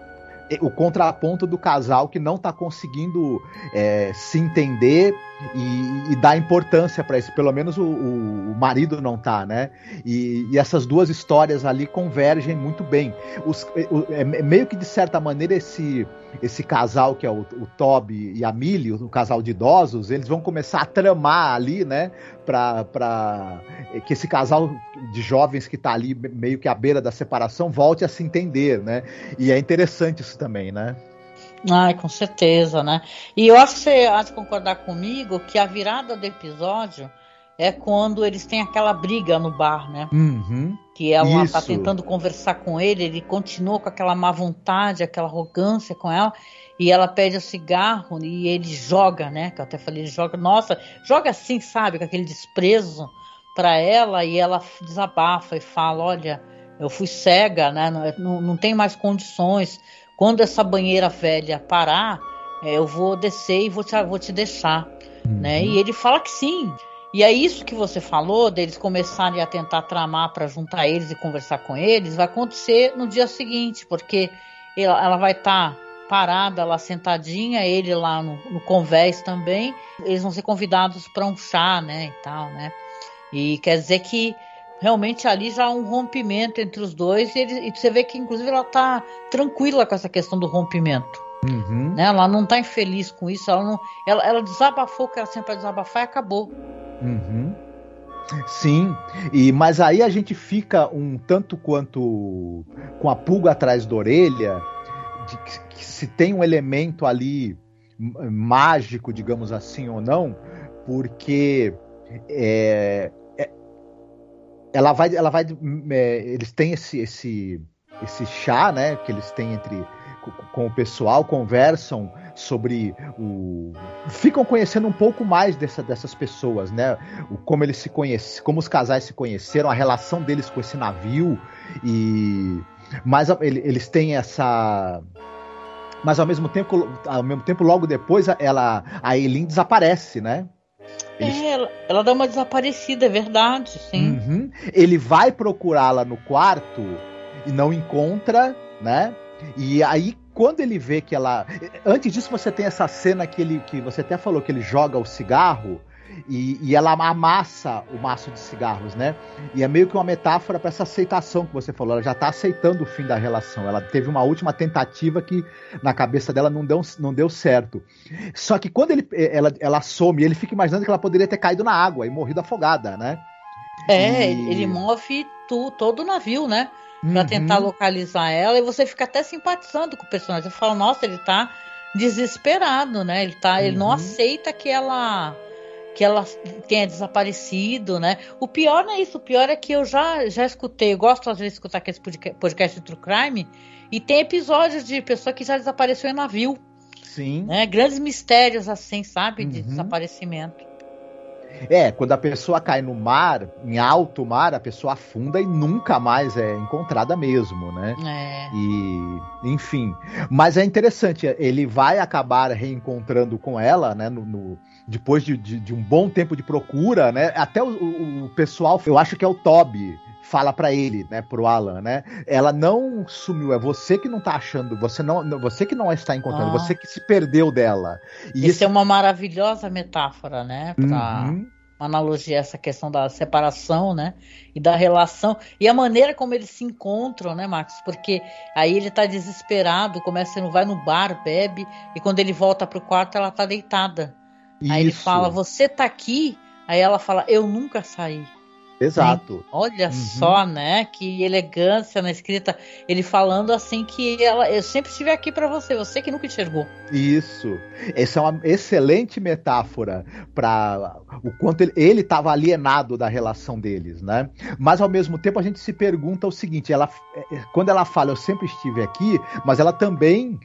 é o contraponto do casal que não está conseguindo é, se entender e, e dar importância para isso. Pelo menos o, o- marido não tá, né? E, e essas duas histórias ali convergem muito bem. Os- o- é meio que de certa maneira esse esse casal que é o, o Toby e a Millie, o casal de idosos, eles vão começar a tramar ali, né? Pra, pra que esse casal de jovens que tá ali meio que à beira da separação volte a se entender, né? E é interessante isso também, né?
Ai, com certeza, né? E eu acho que você há de concordar comigo que a virada do episódio é quando eles têm aquela briga no bar, né?
Uhum.
Que ela tá
Isso.
tentando conversar com ele, ele continua com aquela má vontade, aquela arrogância com ela, e ela pede o cigarro e ele joga, né? Que eu até falei, ele joga, nossa, joga assim, sabe, com aquele desprezo pra ela, e ela desabafa e fala: Olha, eu fui cega, né? Não, não, não tenho mais condições. Quando essa banheira velha parar, eh, eu vou descer e vou te, vou te deixar né? E ele fala que sim. E é isso que você falou, deles começarem a tentar tramar para juntar eles e conversar com eles, vai acontecer no dia seguinte, porque ela, ela vai estar parada lá sentadinha, ele lá no, no convés também. Eles vão ser convidados para um chá, né, e tal, né? E quer dizer que realmente ali já há um rompimento entre os dois e, ele, e você vê que inclusive ela tá tranquila com essa questão do rompimento. Uhum. Né? Ela não tá infeliz com isso, ela, não, ela, ela desabafou o que ela sempre desabafar e acabou.
Uhum. Sim, e mas aí a gente fica um tanto quanto com a pulga atrás da orelha de que, que se tem um elemento ali mágico, digamos assim, ou não, porque é, é, ela vai, ela vai, é, eles têm esse, esse, esse chá, né, que eles têm entre com o pessoal, conversam sobre o. ficam conhecendo um pouco mais dessa, dessas pessoas, né? O, como eles se conhecem, como os casais se conheceram, a relação deles com esse navio e. Mas eles têm essa. Mas ao mesmo tempo, ao mesmo tempo, logo depois, ela, a Eileen desaparece, né?
É, ela, ela, dá uma desaparecida, é verdade, sim.
Uhum. Ele vai procurá-la no quarto e não encontra, né? E aí, quando ele vê que ela. Antes disso, você tem essa cena que ele. que você até falou que ele joga o cigarro. E, e, ela amassa o maço de cigarros, né? E é meio que uma metáfora para essa aceitação que você falou. Ela já está aceitando o fim da relação. Ela teve uma última tentativa que na cabeça dela não deu, não deu certo. Só que quando ele, ela, ela some, ele fica imaginando que ela poderia ter caído na água e morrido afogada, né?
É, e... ele move tu, todo o navio, né? para uhum. tentar localizar ela e você fica até simpatizando com o personagem. Você fala, nossa, ele tá desesperado, né? Ele tá, uhum. ele não uhum. aceita que ela que ela tenha desaparecido, né? O pior não é isso, o pior é que eu já já escutei, eu gosto às vezes de escutar aquele podcast de True Crime e tem episódios de pessoa que já desapareceu em navio.
Sim.
Né? Grandes mistérios assim, sabe, de uhum. desaparecimento.
É, quando a pessoa cai no mar, em alto mar, a pessoa afunda e nunca mais é encontrada mesmo, né?
É.
E, enfim. Mas é interessante, ele vai acabar reencontrando com ela, né? No, no depois de, de, de, um bom tempo de procura, né? Até o, o, pessoal, eu acho que é o Toby, fala para ele, né, pro Alan, né? Ela não sumiu, é você que não tá achando, você não, você que não está encontrando, ah. você que se perdeu dela.
E Isso esse... é uma maravilhosa metáfora, né, para uhum. uma analogia a essa questão da separação, né, e da relação e a maneira como eles se encontram, né, Marcos? Porque aí ele tá desesperado, começa, ele vai no bar, bebe e quando ele volta pro quarto ela tá deitada. Isso. Aí ele fala: "Você tá aqui?" Aí ela fala: "Eu nunca saí."
Exato.
Olha uhum. só, né? Que elegância na escrita. Ele falando assim que ela, eu sempre estive aqui para você, você que nunca enxergou.
Isso. Essa é uma excelente metáfora para o quanto ele estava alienado da relação deles, né? Mas ao mesmo tempo a gente se pergunta o seguinte: ela, é, é, quando ela fala eu sempre estive aqui, mas ela também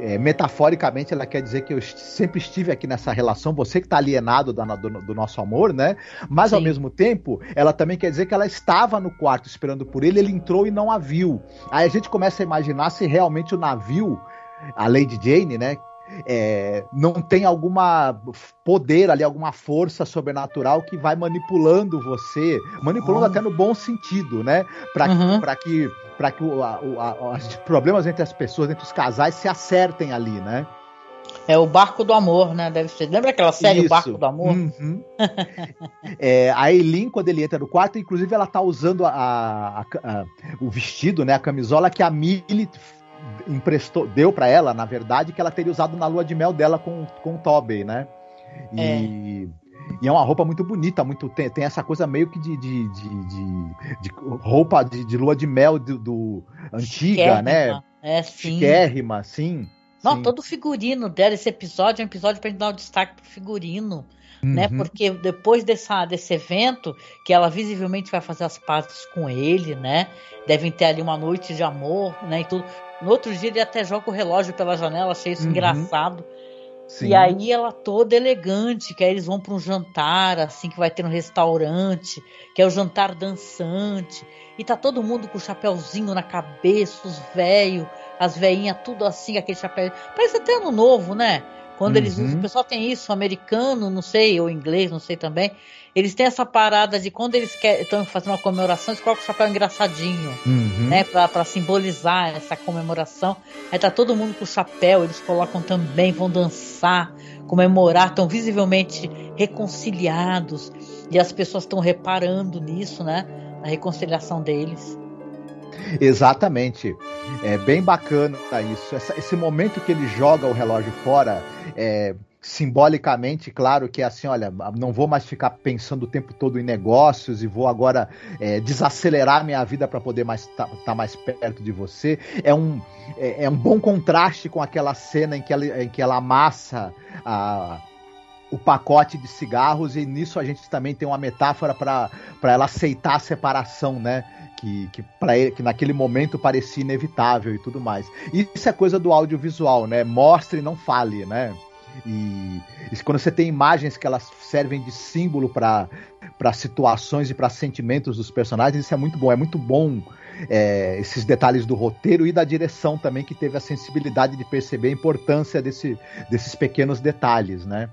é, metaforicamente ela quer dizer que eu sempre estive aqui nessa relação, você que está alienado do, do, do, nosso amor, né? Mas Sim. ao mesmo tempo, ela também quer dizer que ela estava no quarto esperando por ele, ele entrou e não a viu. Aí a gente começa a imaginar se realmente o navio, a Lady Jane, né? É, não tem alguma poder ali, alguma força sobrenatural que vai manipulando você, manipulando até no bom sentido, né? Para uhum. que para que o, a, a, os problemas entre as pessoas, entre os casais se acertem ali, né?
É o Barco do Amor, né? Deve ser. Lembra aquela série Isso. O Barco do Amor?
Uhum. é, a Eileen, quando ele entra no quarto, inclusive ela tá usando a, a, o vestido, né? A camisola que a Millie emprestou, deu para ela, na verdade, que ela teria usado na lua de mel dela com, com o Tobey, né? E é. E é uma roupa muito bonita, muito tem, tem essa coisa meio que de, de, de, de, de roupa de, de, lua de mel do, do antiga, né?
É, sim.
Chiquérrima, sim.
Não,
sim.
todo o figurino dela, esse episódio é um episódio pra gente dar um destaque pro figurino. Né? Uhum. Porque depois dessa, desse evento, que ela visivelmente vai fazer as pazes com ele, né? Devem ter ali uma noite de amor, né? E tudo. No outro dia ele até joga o relógio pela janela, achei isso uhum. engraçado. Sim. E aí ela toda elegante, que aí eles vão para um jantar, assim, que vai ter no restaurante, que é o jantar dançante. E tá todo mundo com o chapéuzinho na cabeça, os velhos, as veinhas, tudo assim, aquele chapéu. Parece até ano novo, né? Quando eles usam, o pessoal tem isso, americano, não sei, ou inglês, não sei também. Eles têm essa parada de quando eles estão fazendo uma comemoração, eles colocam o chapéu engraçadinho,
Uhum.
né? Pra, pra simbolizar essa comemoração. Aí tá todo mundo com o chapéu, eles colocam também, vão dançar, comemorar, estão visivelmente reconciliados. E as pessoas estão reparando nisso, né? Na reconciliação deles.
Exatamente. É bem bacana isso. Essa- esse momento que ele joga o relógio fora, é, simbolicamente, claro que é assim, olha, não vou mais ficar pensando o tempo todo em negócios e vou agora é, desacelerar minha vida para poder mais estar mais perto de você. É um, é, é um bom contraste com aquela cena em que ela, em que ela amassa a o pacote de cigarros e nisso a gente também tem uma metáfora para ela aceitar a separação, né? Que, que, pra ele, que naquele momento parecia inevitável e tudo mais. Isso é coisa do audiovisual, né? Mostre não fale, né? E, e quando você tem imagens que elas servem de símbolo para situações e para sentimentos dos personagens, isso é muito bom. É muito bom é, esses detalhes do roteiro e da direção também, que teve a sensibilidade de perceber a importância desse, desses pequenos detalhes, né?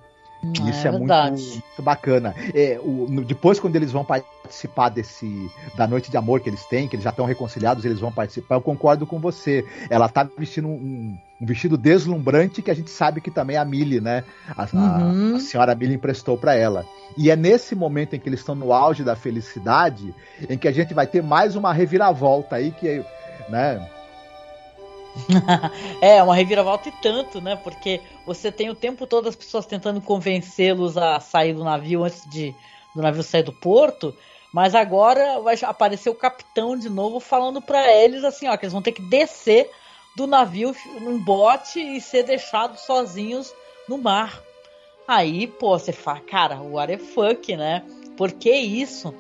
Isso é, muito, muito, bacana. É, o, no, depois, quando eles vão participar desse da noite de amor que eles têm, que eles já estão reconciliados, eles vão participar. Eu concordo com você. Ela tá vestindo um, um vestido deslumbrante que a gente sabe que também a Millie, né? A, uhum. a, a senhora Millie emprestou para ela. E é nesse momento em que eles estão no auge da felicidade, em que a gente vai ter mais uma reviravolta aí que, né?
é, uma reviravolta e tanto, né? Porque você tem o tempo todo as pessoas tentando convencê-los a sair do navio antes de do navio sair do porto, mas agora vai aparecer o capitão de novo falando para eles assim, ó, que eles vão ter que descer do navio num bote e ser deixados sozinhos no mar. Aí, pô, você fala, cara, what the fuck, né? Por que isso?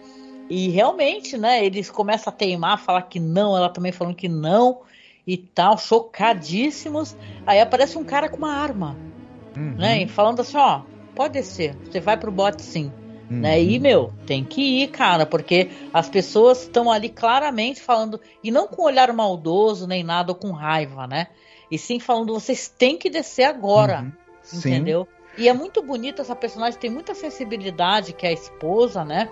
E realmente, né, eles começam a teimar, falar que não, ela também falando que não e tal, chocadíssimos. Aí aparece um cara com uma arma, uhum. né? E falando assim, ó, pode descer, você vai pro bote sim. Uhum. Né? E, meu, tem que ir, cara, porque as pessoas estão ali claramente falando, e não com olhar maldoso nem nada, ou com raiva, né? E sim falando, vocês têm que descer agora, uhum. entendeu? Sim. E é muito bonita essa personagem, tem muita sensibilidade, que é a esposa, né?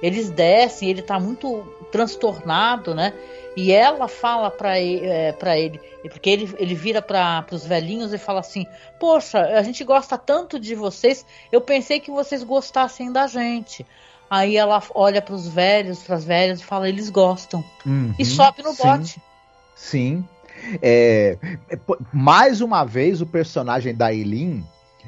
Eles descem, ele tá muito transtornado, né? E ela fala para ele, é, ele, porque ele, ele vira para os velhinhos e fala assim: Poxa, a gente gosta tanto de vocês, eu pensei que vocês gostassem da gente. Aí ela olha para os velhos, para as velhas e fala: Eles gostam.
Uhum,
e sobe no
sim,
bote.
Sim. É, mais uma vez, o personagem da Eileen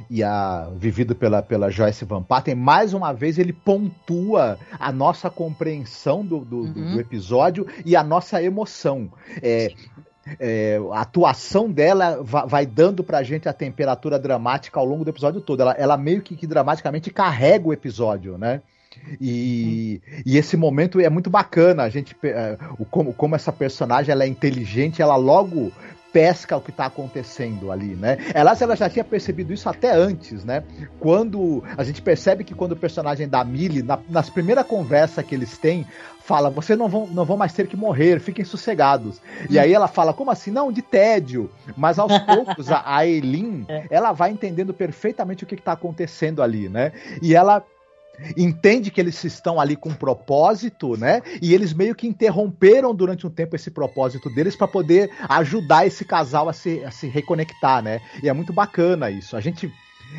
e a vivido pela, pela Joyce Van Patten, mais uma vez ele pontua a nossa compreensão do, do, uhum. do episódio e a nossa emoção. É, é, a atuação dela vai, dando pra gente a temperatura dramática ao longo do episódio todo. Ela, ela meio que, que dramaticamente carrega o episódio, né? E, e, esse momento é muito bacana. A gente, é, como, como essa personagem ela é inteligente, ela logo pesca o que está acontecendo ali, né? Ela, ela já tinha percebido isso até antes, né? Quando a gente percebe que quando o personagem da Millie, na, nas primeiras conversas que eles têm, fala: vocês não vão, não vão mais ter que morrer, fiquem sossegados. E aí ela fala: como assim? Não, de tédio. Mas aos poucos, a, a Eileen, ela vai entendendo perfeitamente o que está acontecendo ali, né? E ela entende que eles estão ali com um propósito, né? E eles meio que interromperam durante um tempo esse propósito deles para poder ajudar esse casal a se, a se reconectar, né? E é muito bacana isso. A gente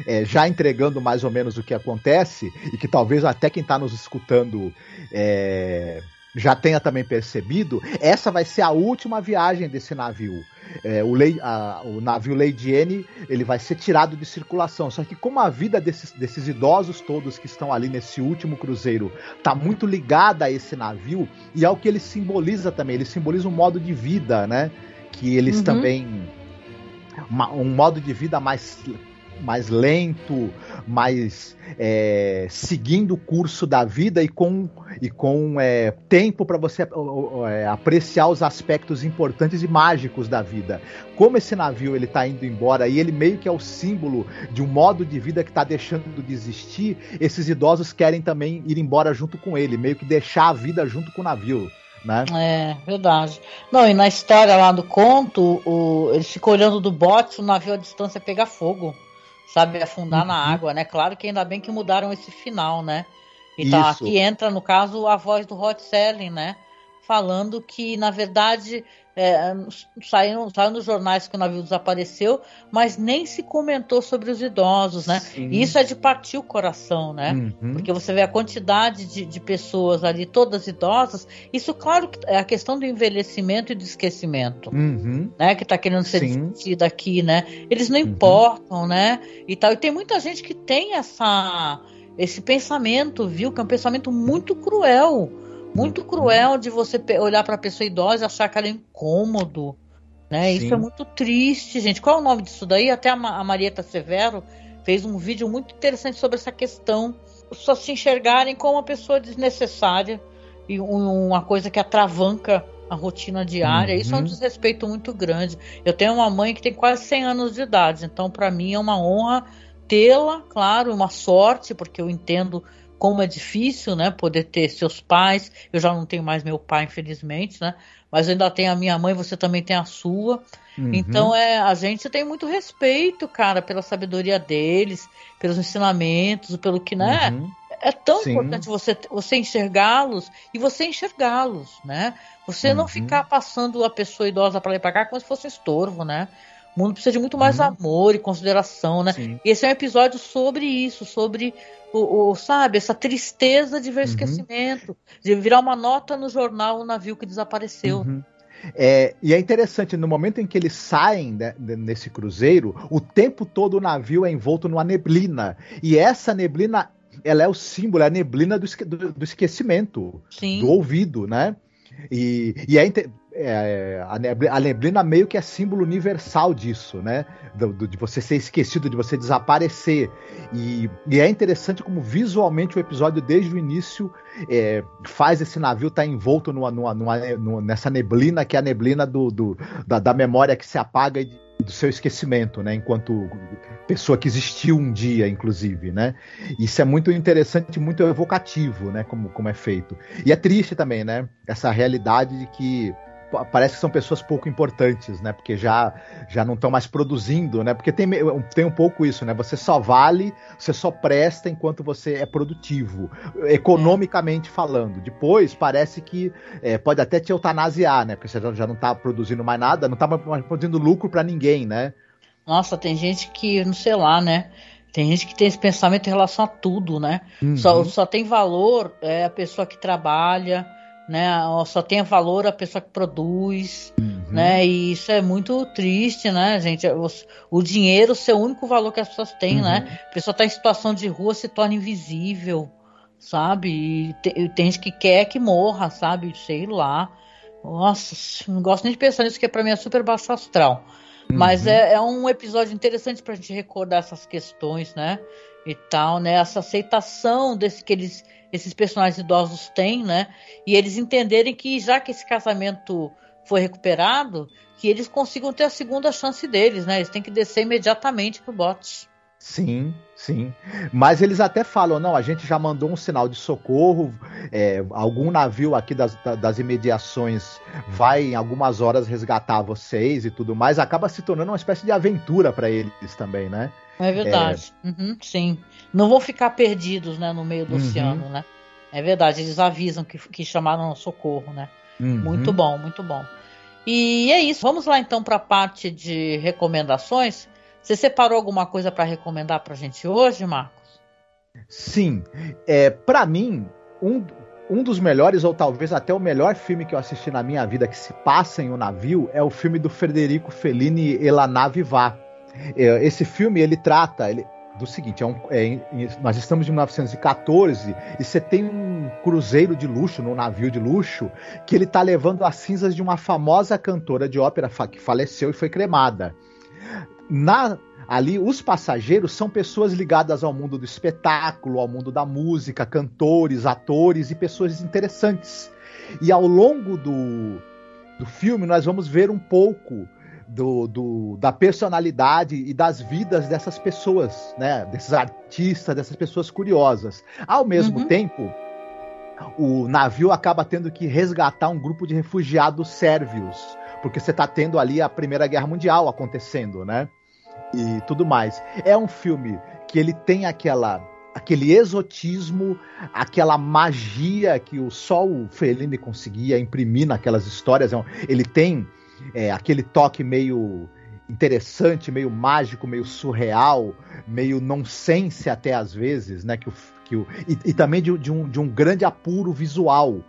é, já entregando mais ou menos o que acontece e que talvez até quem está nos escutando é, já tenha também percebido, essa vai ser a última viagem desse navio. É, o, Lei, a, o, navio Lady Anne, ele vai ser tirado de circulação. Só que como a vida desses, desses idosos todos que estão ali nesse último cruzeiro está muito ligada a esse navio e ao que ele simboliza também, ele simboliza um modo de vida, né? Que eles uhum. também uma, um modo de vida mais mais lento, mais é, seguindo o curso da vida e com, e com é, tempo para você é, apreciar os aspectos importantes e mágicos da vida. Como esse navio ele está indo embora e ele meio que é o símbolo de um modo de vida que está deixando de existir, esses idosos querem também ir embora junto com ele, meio que deixar a vida junto com o navio. Né?
É, verdade. Não, e na história lá do conto, o, ele fica olhando do bote, o navio à distância pega fogo sabe, afundar uhum. na água, né? Claro que ainda bem que mudaram esse final, né? Então Isso. aqui entra, no caso, a voz do Rod Serling, né? Falando que, na verdade, é, saiu, saiu nos jornais que o navio desapareceu, mas nem se comentou sobre os idosos, né? E isso é de partir o coração, né? Uhum. Porque você vê a quantidade de, de, pessoas ali, todas idosas. Isso, claro, é a questão do envelhecimento e do esquecimento, uhum. né? Que está querendo ser discutida aqui, né? Eles não uhum. importam, né? E tal. E tem muita gente que tem essa esse pensamento, viu? Que é um pensamento muito cruel muito cruel de você olhar para a pessoa idosa e achar que ela é incômodo. Né? Isso é muito triste, gente. Qual é o nome disso daí? Até a, Marieta Severo fez um vídeo muito interessante sobre essa questão. Só se enxergarem como uma pessoa desnecessária e uma coisa que atravanca a rotina diária. Uhum. Isso é um desrespeito muito grande. Eu tenho uma mãe que tem quase 100 anos de idade, então para mim é uma honra tê-la, claro, uma sorte, porque eu entendo como é difícil, né, poder ter seus pais. Eu já não tenho mais meu pai, infelizmente, né? Mas eu ainda tenho a minha mãe, você também tem a sua. Uhum. Então é, a gente tem muito respeito, cara, pela sabedoria deles, pelos ensinamentos, pelo que, né? Uhum. É tão Sim. importante você, você enxergá-los e você enxergá-los, né? Você uhum. não ficar passando a pessoa idosa para lá e para cá como se fosse estorvo, né? O mundo precisa de muito mais uhum. amor e consideração, né? Sim. E esse é um episódio sobre isso, sobre o, o, sabe, essa tristeza de ver uhum. esquecimento, de virar uma nota no jornal o navio que desapareceu. Uhum.
É, e é interessante, no momento em que eles saem nesse cruzeiro, o tempo todo o navio é envolto numa neblina. E essa neblina, ela é o símbolo, é a neblina do, esque, do, do esquecimento, Sim. do ouvido, né? E, e é, é, a, neblina, a, neblina, meio que é símbolo universal disso, né? Do, do, de você ser esquecido, de você desaparecer. E, e, é interessante como visualmente o episódio, desde o início, é, faz esse navio estar tá envolto numa, numa, numa, nessa neblina, que é a neblina do, da, da, memória que se apaga e do seu esquecimento, né? Enquanto pessoa que existiu um dia, inclusive, né? Isso é muito interessante, muito evocativo, né? Como, como é feito. E é triste também, né? Essa realidade de que parece que são pessoas pouco importantes, né? Porque já, já não estão mais produzindo, né? Porque tem, tem um pouco isso, né? Você só vale, você só presta enquanto você é produtivo, economicamente falando. Depois parece que é, pode até te eutanasiar, né? Porque você já, já não está produzindo mais nada, não está mais produzindo lucro para ninguém, né?
Nossa, tem gente que, não sei lá, né? Tem gente que tem esse pensamento em relação a tudo, né? Uhum. Só, só tem valor é, a pessoa que trabalha, né? Só tem valor a pessoa que produz, uhum. né? E isso é muito triste, né, gente? O, o dinheiro ser o único valor que as pessoas têm, né? uhum. né? A pessoa está em situação de rua se torna invisível, sabe? E te, tem gente que quer que morra, sabe? Sei lá. Nossa, não gosto nem de pensar nisso, que para mim é super baixo astral. Uhum. Mas é, é um episódio interessante para a gente recordar essas questões, né? E tal, né? Essa aceitação desse que eles esses personagens idosos têm, né? E eles entenderem que já que esse casamento foi recuperado, que eles consigam ter a segunda chance deles, né? Eles têm que descer imediatamente pro bote.
Sim, sim. Mas eles até falam: não, a gente já mandou um sinal de socorro, é, algum navio aqui das, das imediações vai em algumas horas resgatar vocês e tudo mais. Acaba se tornando uma espécie de aventura para eles também, né?
É verdade. É... Uhum, sim. Não vão ficar perdidos, né, no meio do uhum. oceano, né? É verdade, eles avisam que, que chamaram socorro, né? Uhum. Muito bom, muito bom. E é isso. Vamos lá então para a parte de recomendações. Você separou alguma coisa para recomendar para a gente hoje, Marcos?
Sim. É, para mim, um, um dos melhores, ou talvez até o melhor filme que eu assisti na minha vida que se passa em um navio é o filme do Federico Fellini, Ela Nave Vá. É, esse filme ele trata ele, do seguinte: é um, é, nós estamos em 1914 e você tem um cruzeiro de luxo, num navio de luxo, que ele está levando as cinzas de uma famosa cantora de ópera que faleceu e foi cremada. Na, ali, os passageiros são pessoas ligadas ao mundo do espetáculo, ao mundo da música, cantores, atores e pessoas interessantes. E ao longo do, do filme, nós vamos ver um pouco do, do, da personalidade e das vidas dessas pessoas, né? Desses artistas, dessas pessoas curiosas. Ao mesmo uhum. tempo, o navio acaba tendo que resgatar um grupo de refugiados sérvios, porque você está tendo ali a Primeira Guerra Mundial acontecendo, né? e tudo mais. É um filme que ele tem aquela aquele exotismo, aquela magia que o só o Fellini conseguia imprimir naquelas histórias. É ele tem é, aquele toque meio interessante, meio mágico, meio surreal, meio nonsense até às vezes, né? Que o, que o, e, e também de, de, um, de um grande apuro visual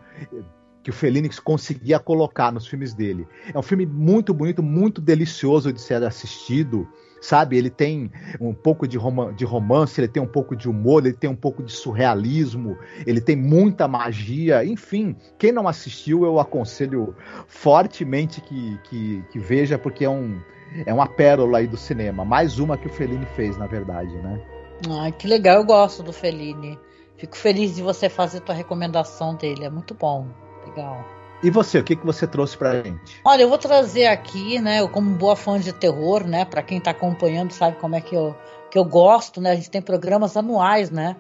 que o Fellini conseguia colocar nos filmes dele. É um filme muito bonito, muito delicioso de ser assistido, sabe? Ele tem um pouco de, rom de romance, ele tem um pouco de humor, ele tem um pouco de surrealismo, ele tem muita magia, enfim. Quem não assistiu, eu aconselho fortemente que, que, que veja, porque é, um, é uma pérola aí do cinema. Mais uma que o Fellini fez, na verdade, né?
Ai, que legal, eu gosto do Fellini. Fico feliz de você fazer tua recomendação dele, é muito bom. Legal.
E você, o que, que você trouxe pra gente?
Olha, eu vou trazer aqui, né, eu como boa fã de terror, né, para quem tá acompanhando sabe como é que eu, que eu gosto, né, a gente tem programas anuais, né,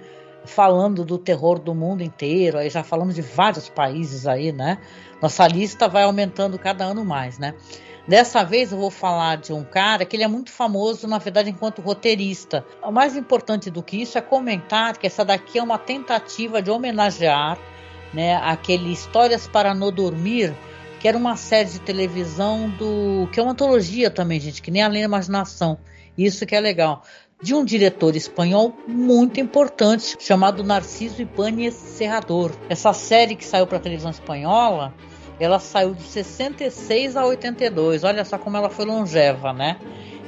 falando do terror do mundo inteiro, aí já falamos de vários países aí, né, nossa lista vai aumentando cada ano mais, né. Dessa vez eu vou falar de um cara que ele é muito famoso, na verdade, enquanto roteirista. O mais importante do que isso é comentar que essa daqui é uma tentativa de homenagear né, aquele Histórias para Não Dormir, que era uma série de televisão do. que é uma antologia também, gente, que nem além da imaginação. Isso que é legal. De um diretor espanhol muito importante, chamado Narciso Ibáñez Serrador. Essa série que saiu para a televisão espanhola, ela saiu de 66 a 82. Olha só como ela foi longeva, né?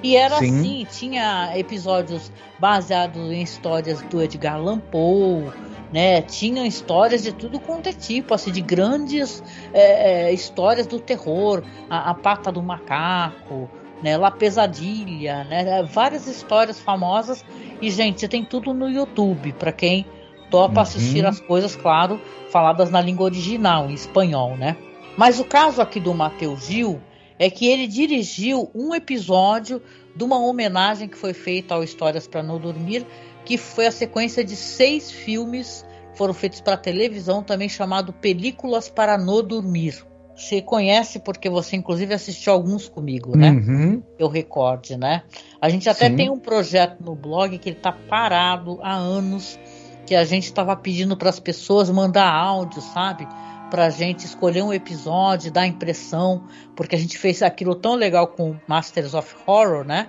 E era Sim. assim, tinha episódios baseados em histórias do Edgar Allan Poe, né? Tinham histórias de tudo quanto é tipo, assim, de grandes é, é, histórias do terror, a, a, pata do macaco, né? La Pesadilha, né? Várias histórias famosas e gente tem tudo no YouTube para quem topa uhum. assistir as coisas, claro, faladas na língua original, em espanhol, né? Mas o caso aqui do Matheus Gil é que ele dirigiu um episódio de uma homenagem que foi feita ao Histórias para Não Dormir, que foi a sequência de seis filmes que foram feitos para televisão, também chamado Películas para Não Dormir. Você conhece porque você inclusive assistiu alguns comigo, né? Uhum. Eu recorde, né? A gente até Sim. tem um projeto no blog que ele está parado há anos, que a gente estava pedindo para as pessoas mandar áudio, sabe? Para a gente escolher um episódio, dar impressão, porque a gente fez aquilo tão legal com Masters of Horror, né?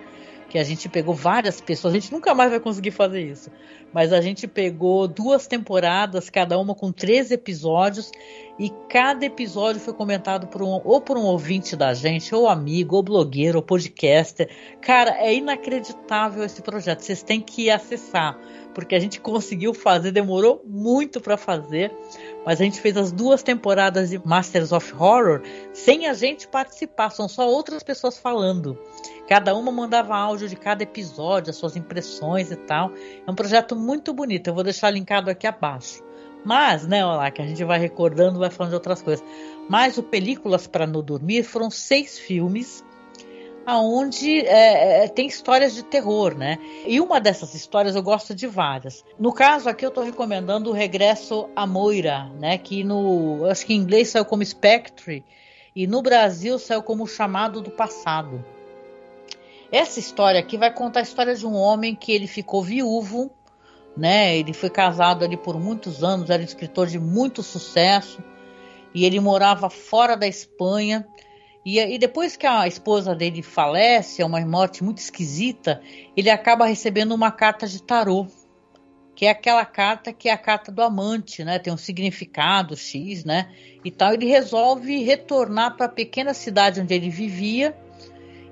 Que a gente pegou várias pessoas, a gente nunca mais vai conseguir fazer isso, mas a gente pegou duas temporadas, cada uma com três episódios, e cada episódio foi comentado por um, ou por um ouvinte da gente, ou amigo, ou blogueiro, ou podcaster. Cara, é inacreditável esse projeto, vocês têm que acessar, porque a gente conseguiu fazer, demorou muito para fazer, mas a gente fez as duas temporadas de Masters of Horror sem a gente participar, são só outras pessoas falando. Cada uma mandava áudio de cada episódio, as suas impressões e tal. É um projeto muito bonito. Eu vou deixar linkado aqui abaixo. Mas, né, olha lá, que a gente vai recordando, vai falando de outras coisas. Mas o Películas para Não Dormir foram seis filmes aonde é, é, tem histórias de terror, né? E uma dessas histórias eu gosto de várias. No caso aqui eu estou recomendando o Regresso à Moira, né? Que no, acho que em inglês saiu como Spectre e no Brasil saiu como Chamado do Passado. Essa história aqui vai contar a história de um homem que ele ficou viúvo, né? Ele foi casado ali por muitos anos, era escritor de muito sucesso e ele morava fora da Espanha. E, depois que a esposa dele falece, é uma morte muito esquisita, ele acaba recebendo uma carta de tarô, que é aquela carta que é a carta do amante, né? Tem um significado X, né? E tal. Ele resolve retornar para a pequena cidade onde ele vivia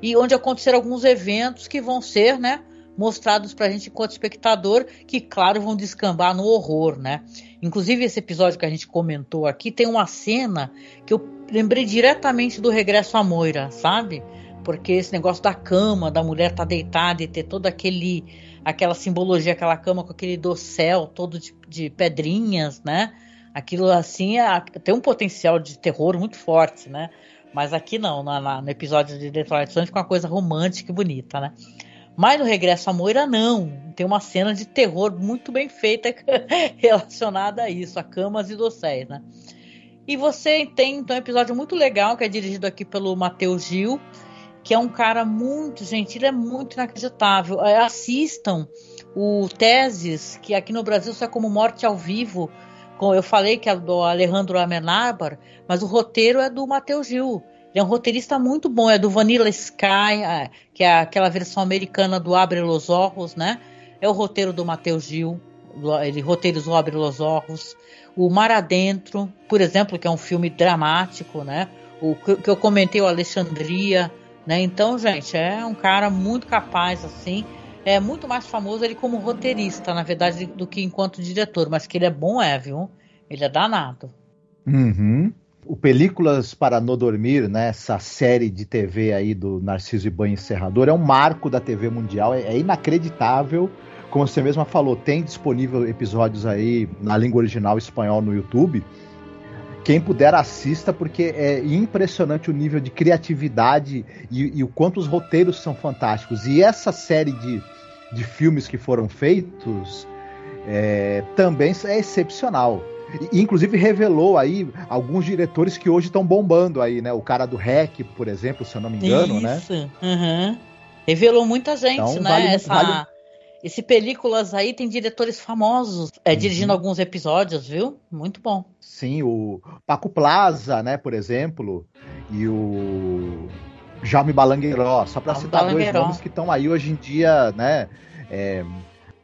e onde aconteceram alguns eventos que vão ser, né, mostrados para a gente enquanto espectador, que claro vão descambar no horror, né? Inclusive esse episódio que a gente comentou aqui tem uma cena que eu lembrei diretamente do Regresso à Moira, sabe? Porque esse negócio da cama, da mulher estar tá deitada e ter todo aquele aquela simbologia, aquela cama com aquele dossel todo de, de pedrinhas, né? Aquilo assim é, tem um potencial de terror muito forte, né? Mas aqui não, na, na, no episódio de Detroit Sonic fica uma coisa romântica e bonita, né? Mas no Regresso à Moira, não. Tem uma cena de terror muito bem feita relacionada a isso, a camas e dosséis, né? E você tem então um episódio muito legal que é dirigido aqui pelo Matheus Gil, que é um cara muito, gente, ele é muito inacreditável. É, assistam o Teses, que aqui no Brasil só é como Morte ao Vivo. Eu falei que é do Alejandro Amenábar, mas o roteiro é do Matheus Gil. Ele é um roteirista muito bom, é do Vanilla Sky, é, que é aquela versão americana do Abre los Ojos, né? É o roteiro do Matheus Gil, ele roteirizou Abre los Ojos. O Mar Adentro, por exemplo, que é um filme dramático, né? O que eu comentei, o Alexandria, né? Então, gente, é um cara muito capaz, assim. É muito mais famoso ele como roteirista, na verdade, do que enquanto diretor. Mas que ele é bom, é, viu? Ele é danado.
Uhum. O Películas para Não Dormir, né, essa série de TV aí do Narciso Ibanha Encerrador, é um marco da TV mundial, é, é inacreditável como você mesma falou, tem disponível episódios aí na língua original espanhol no YouTube. Quem puder assista, porque é impressionante o nível de criatividade e, e o quanto os roteiros são fantásticos. E essa série de, de filmes que foram feitos é, também é excepcional. E, inclusive revelou aí alguns diretores que hoje estão bombando aí, né? O cara do REC, por exemplo, se eu não me engano, né? Isso.
né? Uhum. Revelou muita gente, então, né? Vale, Essa... vale esse películas aí tem diretores famosos é, uhum. dirigindo alguns episódios, viu? Muito bom.
Sim, o Paco Plaza, né, por exemplo, e o Jaume Balangueiró, só para citar dois nomes que estão aí hoje em dia, né, é,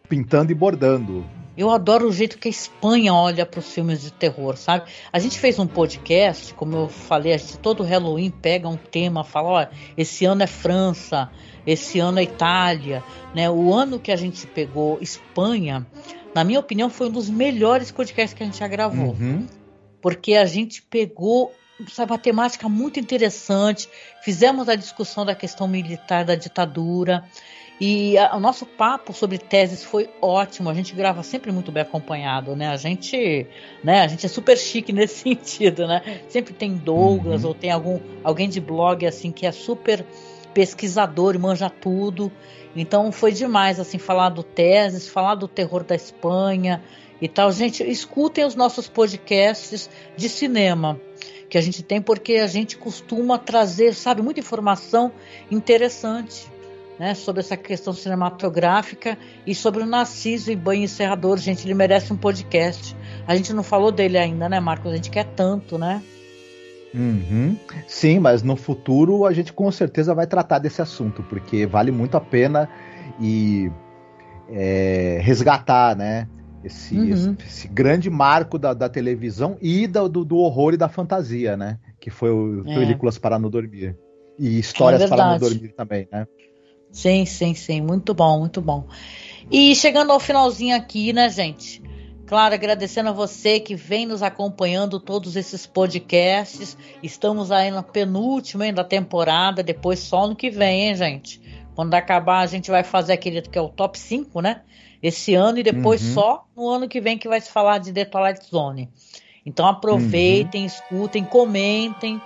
pintando e bordando.
Eu adoro o jeito que a Espanha olha para os filmes de terror, sabe? A gente fez um podcast, como eu falei, a gente todo Halloween pega um tema, fala, olha, esse ano é França, esse ano é Itália, né? O ano que a gente pegou Espanha, na minha opinião, foi um dos melhores podcasts que a gente já gravou. Uhum. Porque a gente pegou sabe, uma temática muito interessante, fizemos a discussão da questão militar da ditadura, e a, o nosso papo sobre teses foi ótimo. A gente grava sempre muito bem acompanhado, né? A gente, né? A gente é super chique nesse sentido, né? Sempre tem Douglas uhum. ou tem algum alguém de blog assim que é super pesquisador e manja tudo. Então foi demais assim falar do teses, falar do terror da Espanha e tal. Gente, escutem os nossos podcasts de cinema que a gente tem porque a gente costuma trazer, sabe, muita informação interessante né, sobre essa questão cinematográfica e sobre o Narciso e Banho Encerrador. Gente, ele merece um podcast. A gente não falou dele ainda, né, Marcos? A gente quer tanto, né?
Uhum. Sim, mas no futuro a gente com certeza vai tratar desse assunto, porque vale muito a pena e é, resgatar, né? Esse, uhum. esse, esse, grande marco da, da televisão e do, do, horror e da fantasia, né? Que foi o é. Películas para não dormir. E histórias é para não dormir também, né?
Sim, sim, sim. Muito bom, muito bom. E chegando ao finalzinho aqui, né, gente? Claro, agradecendo a você que vem nos acompanhando todos esses podcasts. Estamos aí na penúltima da temporada, depois só no que vem, hein, gente? Quando acabar, a gente vai fazer aquele que é o top 5, né? Esse ano e depois uhum. só no ano que vem que vai se falar de The Twilight Zone. Então aproveitem, uhum. escutem, comentem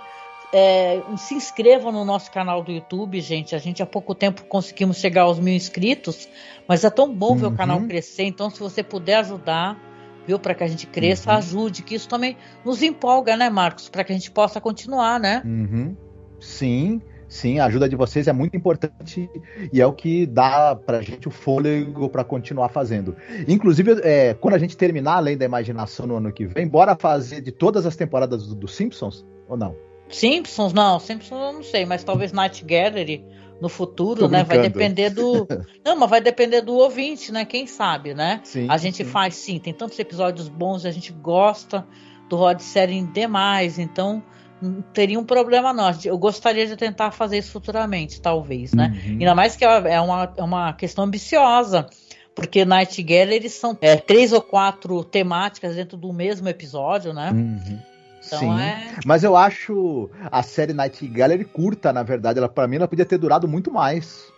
é, se inscrevam no nosso canal do YouTube, gente. A gente há pouco tempo conseguimos chegar aos mil inscritos, mas é tão bom uhum. ver o canal uhum. crescer. Então, se você puder ajudar, viu, para que a gente cresça, uhum. ajude, que isso também nos empolga, né, Marcos, para que a gente possa continuar, né?
Uhum. Sim. Sim, a ajuda de vocês é muito importante e é o que dá pra gente o fôlego para continuar fazendo. Inclusive, é, quando a gente terminar Além da Imaginação no ano que vem, bora fazer de todas as temporadas do, do Simpsons ou não?
Simpsons, não, Simpsons eu não sei, mas talvez Night Gallery no futuro, né? Vai depender do. Não, mas vai depender do ouvinte, né? Quem sabe, né? Sim, a gente sim. faz sim, tem tantos episódios bons, a gente gosta do Rod Serling demais, então não teria um problema não. Eu gostaria de tentar fazer isso futuramente, talvez, né? Uhum. Ainda mais que é uma, é uma questão ambiciosa. Porque Night Gallery são é, três ou quatro temáticas dentro do mesmo episódio, né? Uhum.
Então Sim, é... mas eu acho a série Night Gallery curta, na verdade. Ela, para mim, ela podia ter durado muito mais.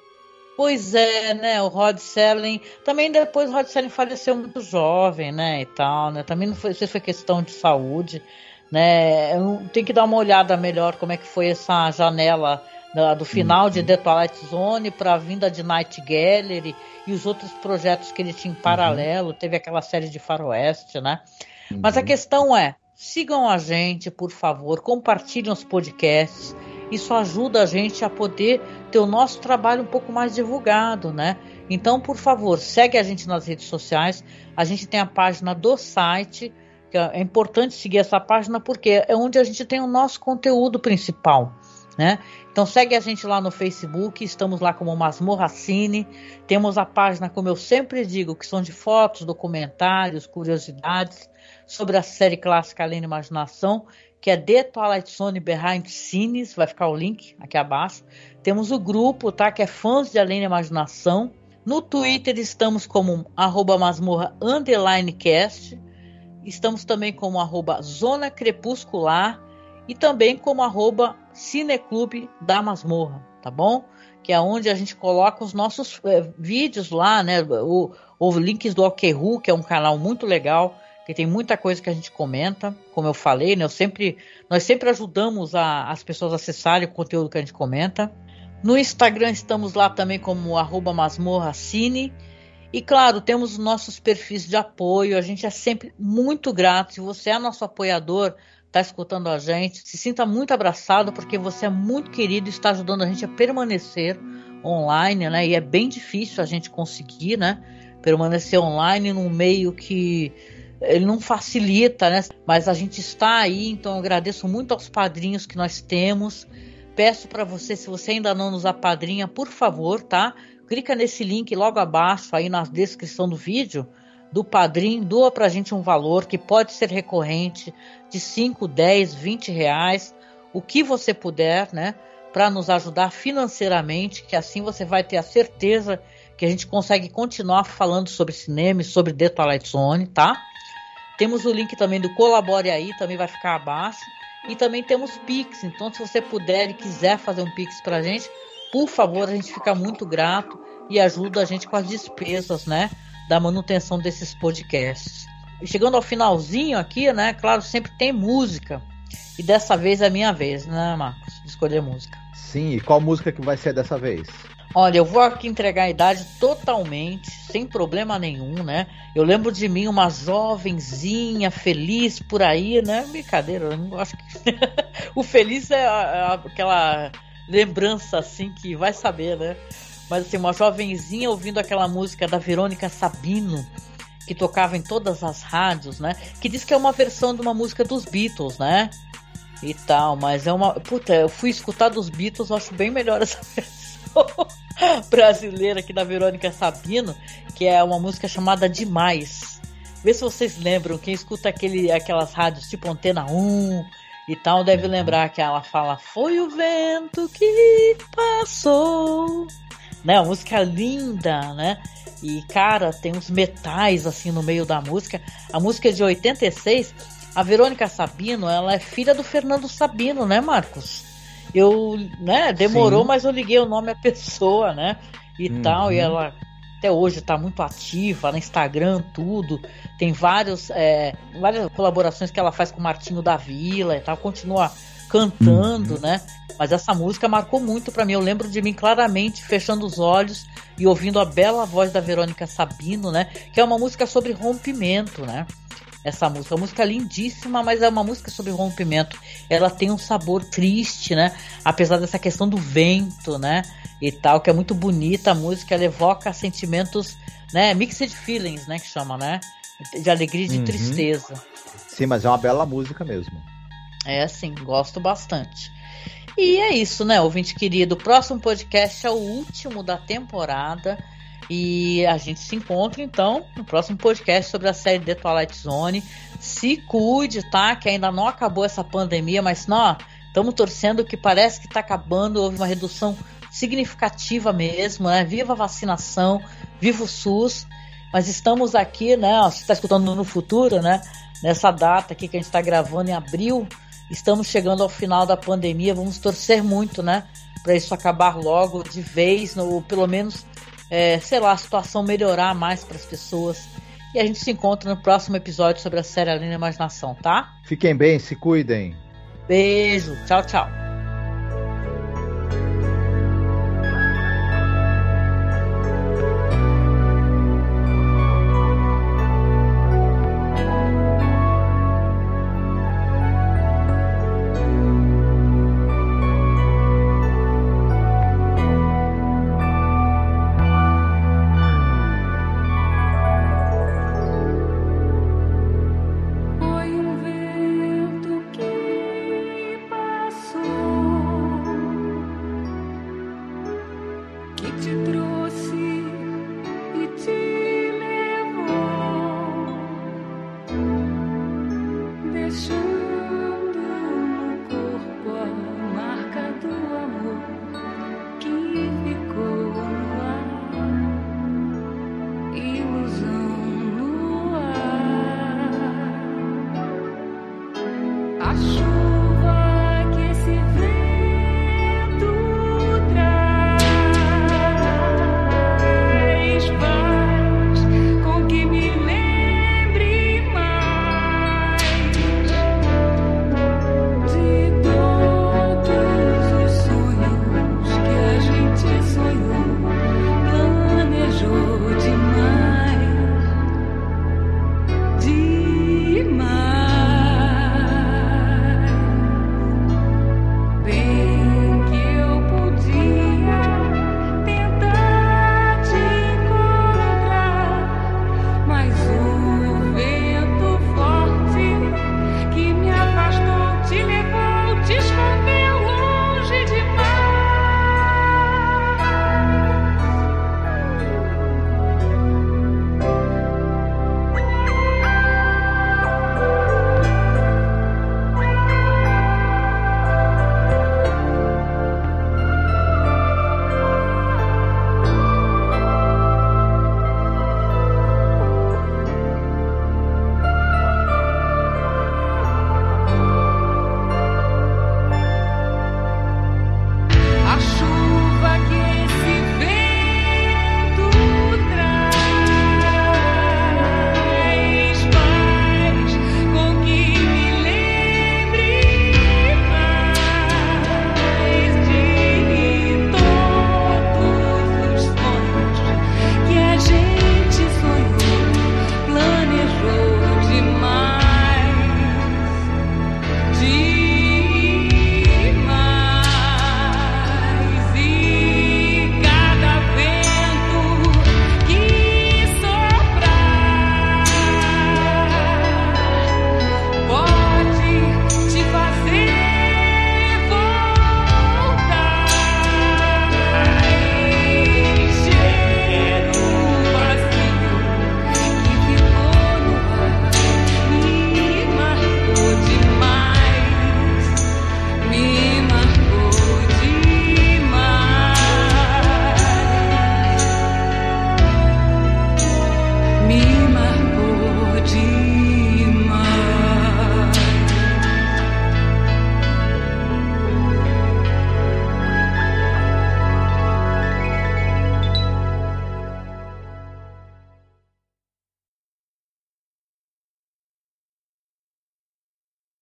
Pois é, né? O Rod Serling. Também depois o Rod Serling faleceu muito jovem, né? E tal, né? Também não foi, se foi questão de saúde, né? Tem que dar uma olhada melhor como é que foi essa janela do final uhum. de The Twilight Zone para a vinda de Night Gallery e os outros projetos que ele tinha em paralelo. Uhum. Teve aquela série de Faroeste, né? Uhum. Mas a questão é, Sigam a gente, por favor, compartilhem os podcasts. isso ajuda a gente a poder ter o nosso trabalho um pouco mais divulgado, né? Então, por favor, segue a gente nas redes sociais. A gente tem a página do site, que é, importante seguir essa página porque é onde a gente tem o nosso conteúdo principal. Né? Então segue a gente lá no Facebook, estamos lá como Masmorra Cine, temos a página, como eu sempre digo, que são de fotos, documentários, curiosidades sobre a série clássica Além da Imaginação, que é The Twilight Zone Behind Cines, vai ficar o link aqui abaixo. Temos o grupo, tá, que é fãs de Além da Imaginação. No Twitter estamos como arroba masmorra underline cast. Estamos também como arroba zona crepuscular e também como arroba Cineclube da Masmorra, tá bom? Que é onde a gente coloca os nossos é, vídeos lá, né? O, o links do Alquerru, que é um canal muito legal, tem muita coisa que a gente comenta, como eu falei, né? Eu sempre, nós sempre ajudamos a, as pessoas a acessarem o conteúdo que a gente comenta. No Instagram estamos lá também como arroba masmorracine. E claro, temos os nossos perfis de apoio. A gente é sempre muito grato. Se você é nosso apoiador, está escutando a gente. Se sinta muito abraçado, porque você é muito querido e está ajudando a gente a permanecer online, né? E é bem difícil a gente conseguir, né? Permanecer online num meio que ele não facilita, né? Mas a gente está aí, então eu agradeço muito aos padrinhos que nós temos. Peço para você, se você ainda não nos apadrinha, por favor, tá? Clica nesse link logo abaixo aí na descrição do vídeo do padrinho, doa para a gente um valor que pode ser recorrente de 5, 10, 20 reais, o que você puder, né? Para nos ajudar financeiramente, que assim você vai ter a certeza que a gente consegue continuar falando sobre cinema e sobre The Twilight Zone, tá? Temos o link também do Colabore aí, também vai ficar abaixo. E também temos Pix, então se você puder e quiser fazer um Pix para a gente, por favor, a gente fica muito grato e ajuda a gente com as despesas, né? da manutenção desses podcasts. E chegando ao finalzinho aqui, né? Claro, sempre tem música. E dessa vez é a minha vez, né, Marcos? De escolher música.
Sim, e qual música que vai ser dessa vez?
Olha, eu vou aqui entregar a idade totalmente, sem problema nenhum, né? Eu lembro de mim uma jovenzinha, feliz por aí, né? Brincadeira, eu não acho que. o feliz é aquela lembrança assim que vai saber, né? Mas assim, uma jovenzinha ouvindo aquela música da Verônica Sabino, que tocava em todas as rádios, né? Que diz que é uma versão de uma música dos Beatles, né? E tal, mas é uma. Puta, eu fui escutar dos Beatles, eu acho bem melhor essa versão brasileira aqui da Verônica Sabino, que é uma música chamada Demais. Vê se vocês lembram, quem escuta aquele, aquelas rádios tipo Antena 1 e tal, deve lembrar que ela fala: Foi o vento que passou né? A música é linda, né? E, cara, tem uns metais assim no meio da música. A música é de 86. A Verônica Sabino, ela é filha do Fernando Sabino, né, Marcos? Eu, né, demorou, Sim. mas eu liguei o nome à pessoa, né? E uhum. tal, e ela até hoje está muito ativa no Instagram, tudo. Tem vários, é, várias colaborações que ela faz com o Martinho da Vila e tal. Continua cantando, uhum. né? Mas essa música marcou muito para mim. Eu lembro de mim claramente fechando os olhos e ouvindo a bela voz da Verônica Sabino, né? Que é uma música sobre rompimento, né? Essa música, uma música lindíssima, mas é uma música sobre rompimento. Ela tem um sabor triste, né? Apesar dessa questão do vento, né? E tal, que é muito bonita a música, ela evoca sentimentos, né? Mixed feelings, né? Que chama, né? De alegria e de uhum. tristeza.
Sim, mas é uma bela música mesmo.
É assim, gosto bastante. E é isso, né, ouvinte querido? O próximo podcast é o último da temporada. E a gente se encontra então no próximo podcast sobre a série The Twilight Zone. Se cuide, tá? Que ainda não acabou essa pandemia, mas não, estamos torcendo que parece que está acabando. Houve uma redução significativa mesmo, né? Viva a vacinação, viva o SUS. Mas estamos aqui, né? Você está escutando no futuro, né? Nessa data aqui que a gente está gravando em abril Estamos chegando ao final da pandemia, vamos torcer muito, né? Para isso acabar logo de vez, ou pelo menos, é, sei lá, a situação melhorar mais para as pessoas. E a gente se encontra no próximo episódio sobre a série Além da Imaginação, tá?
Fiquem bem, se cuidem.
Beijo, tchau, tchau.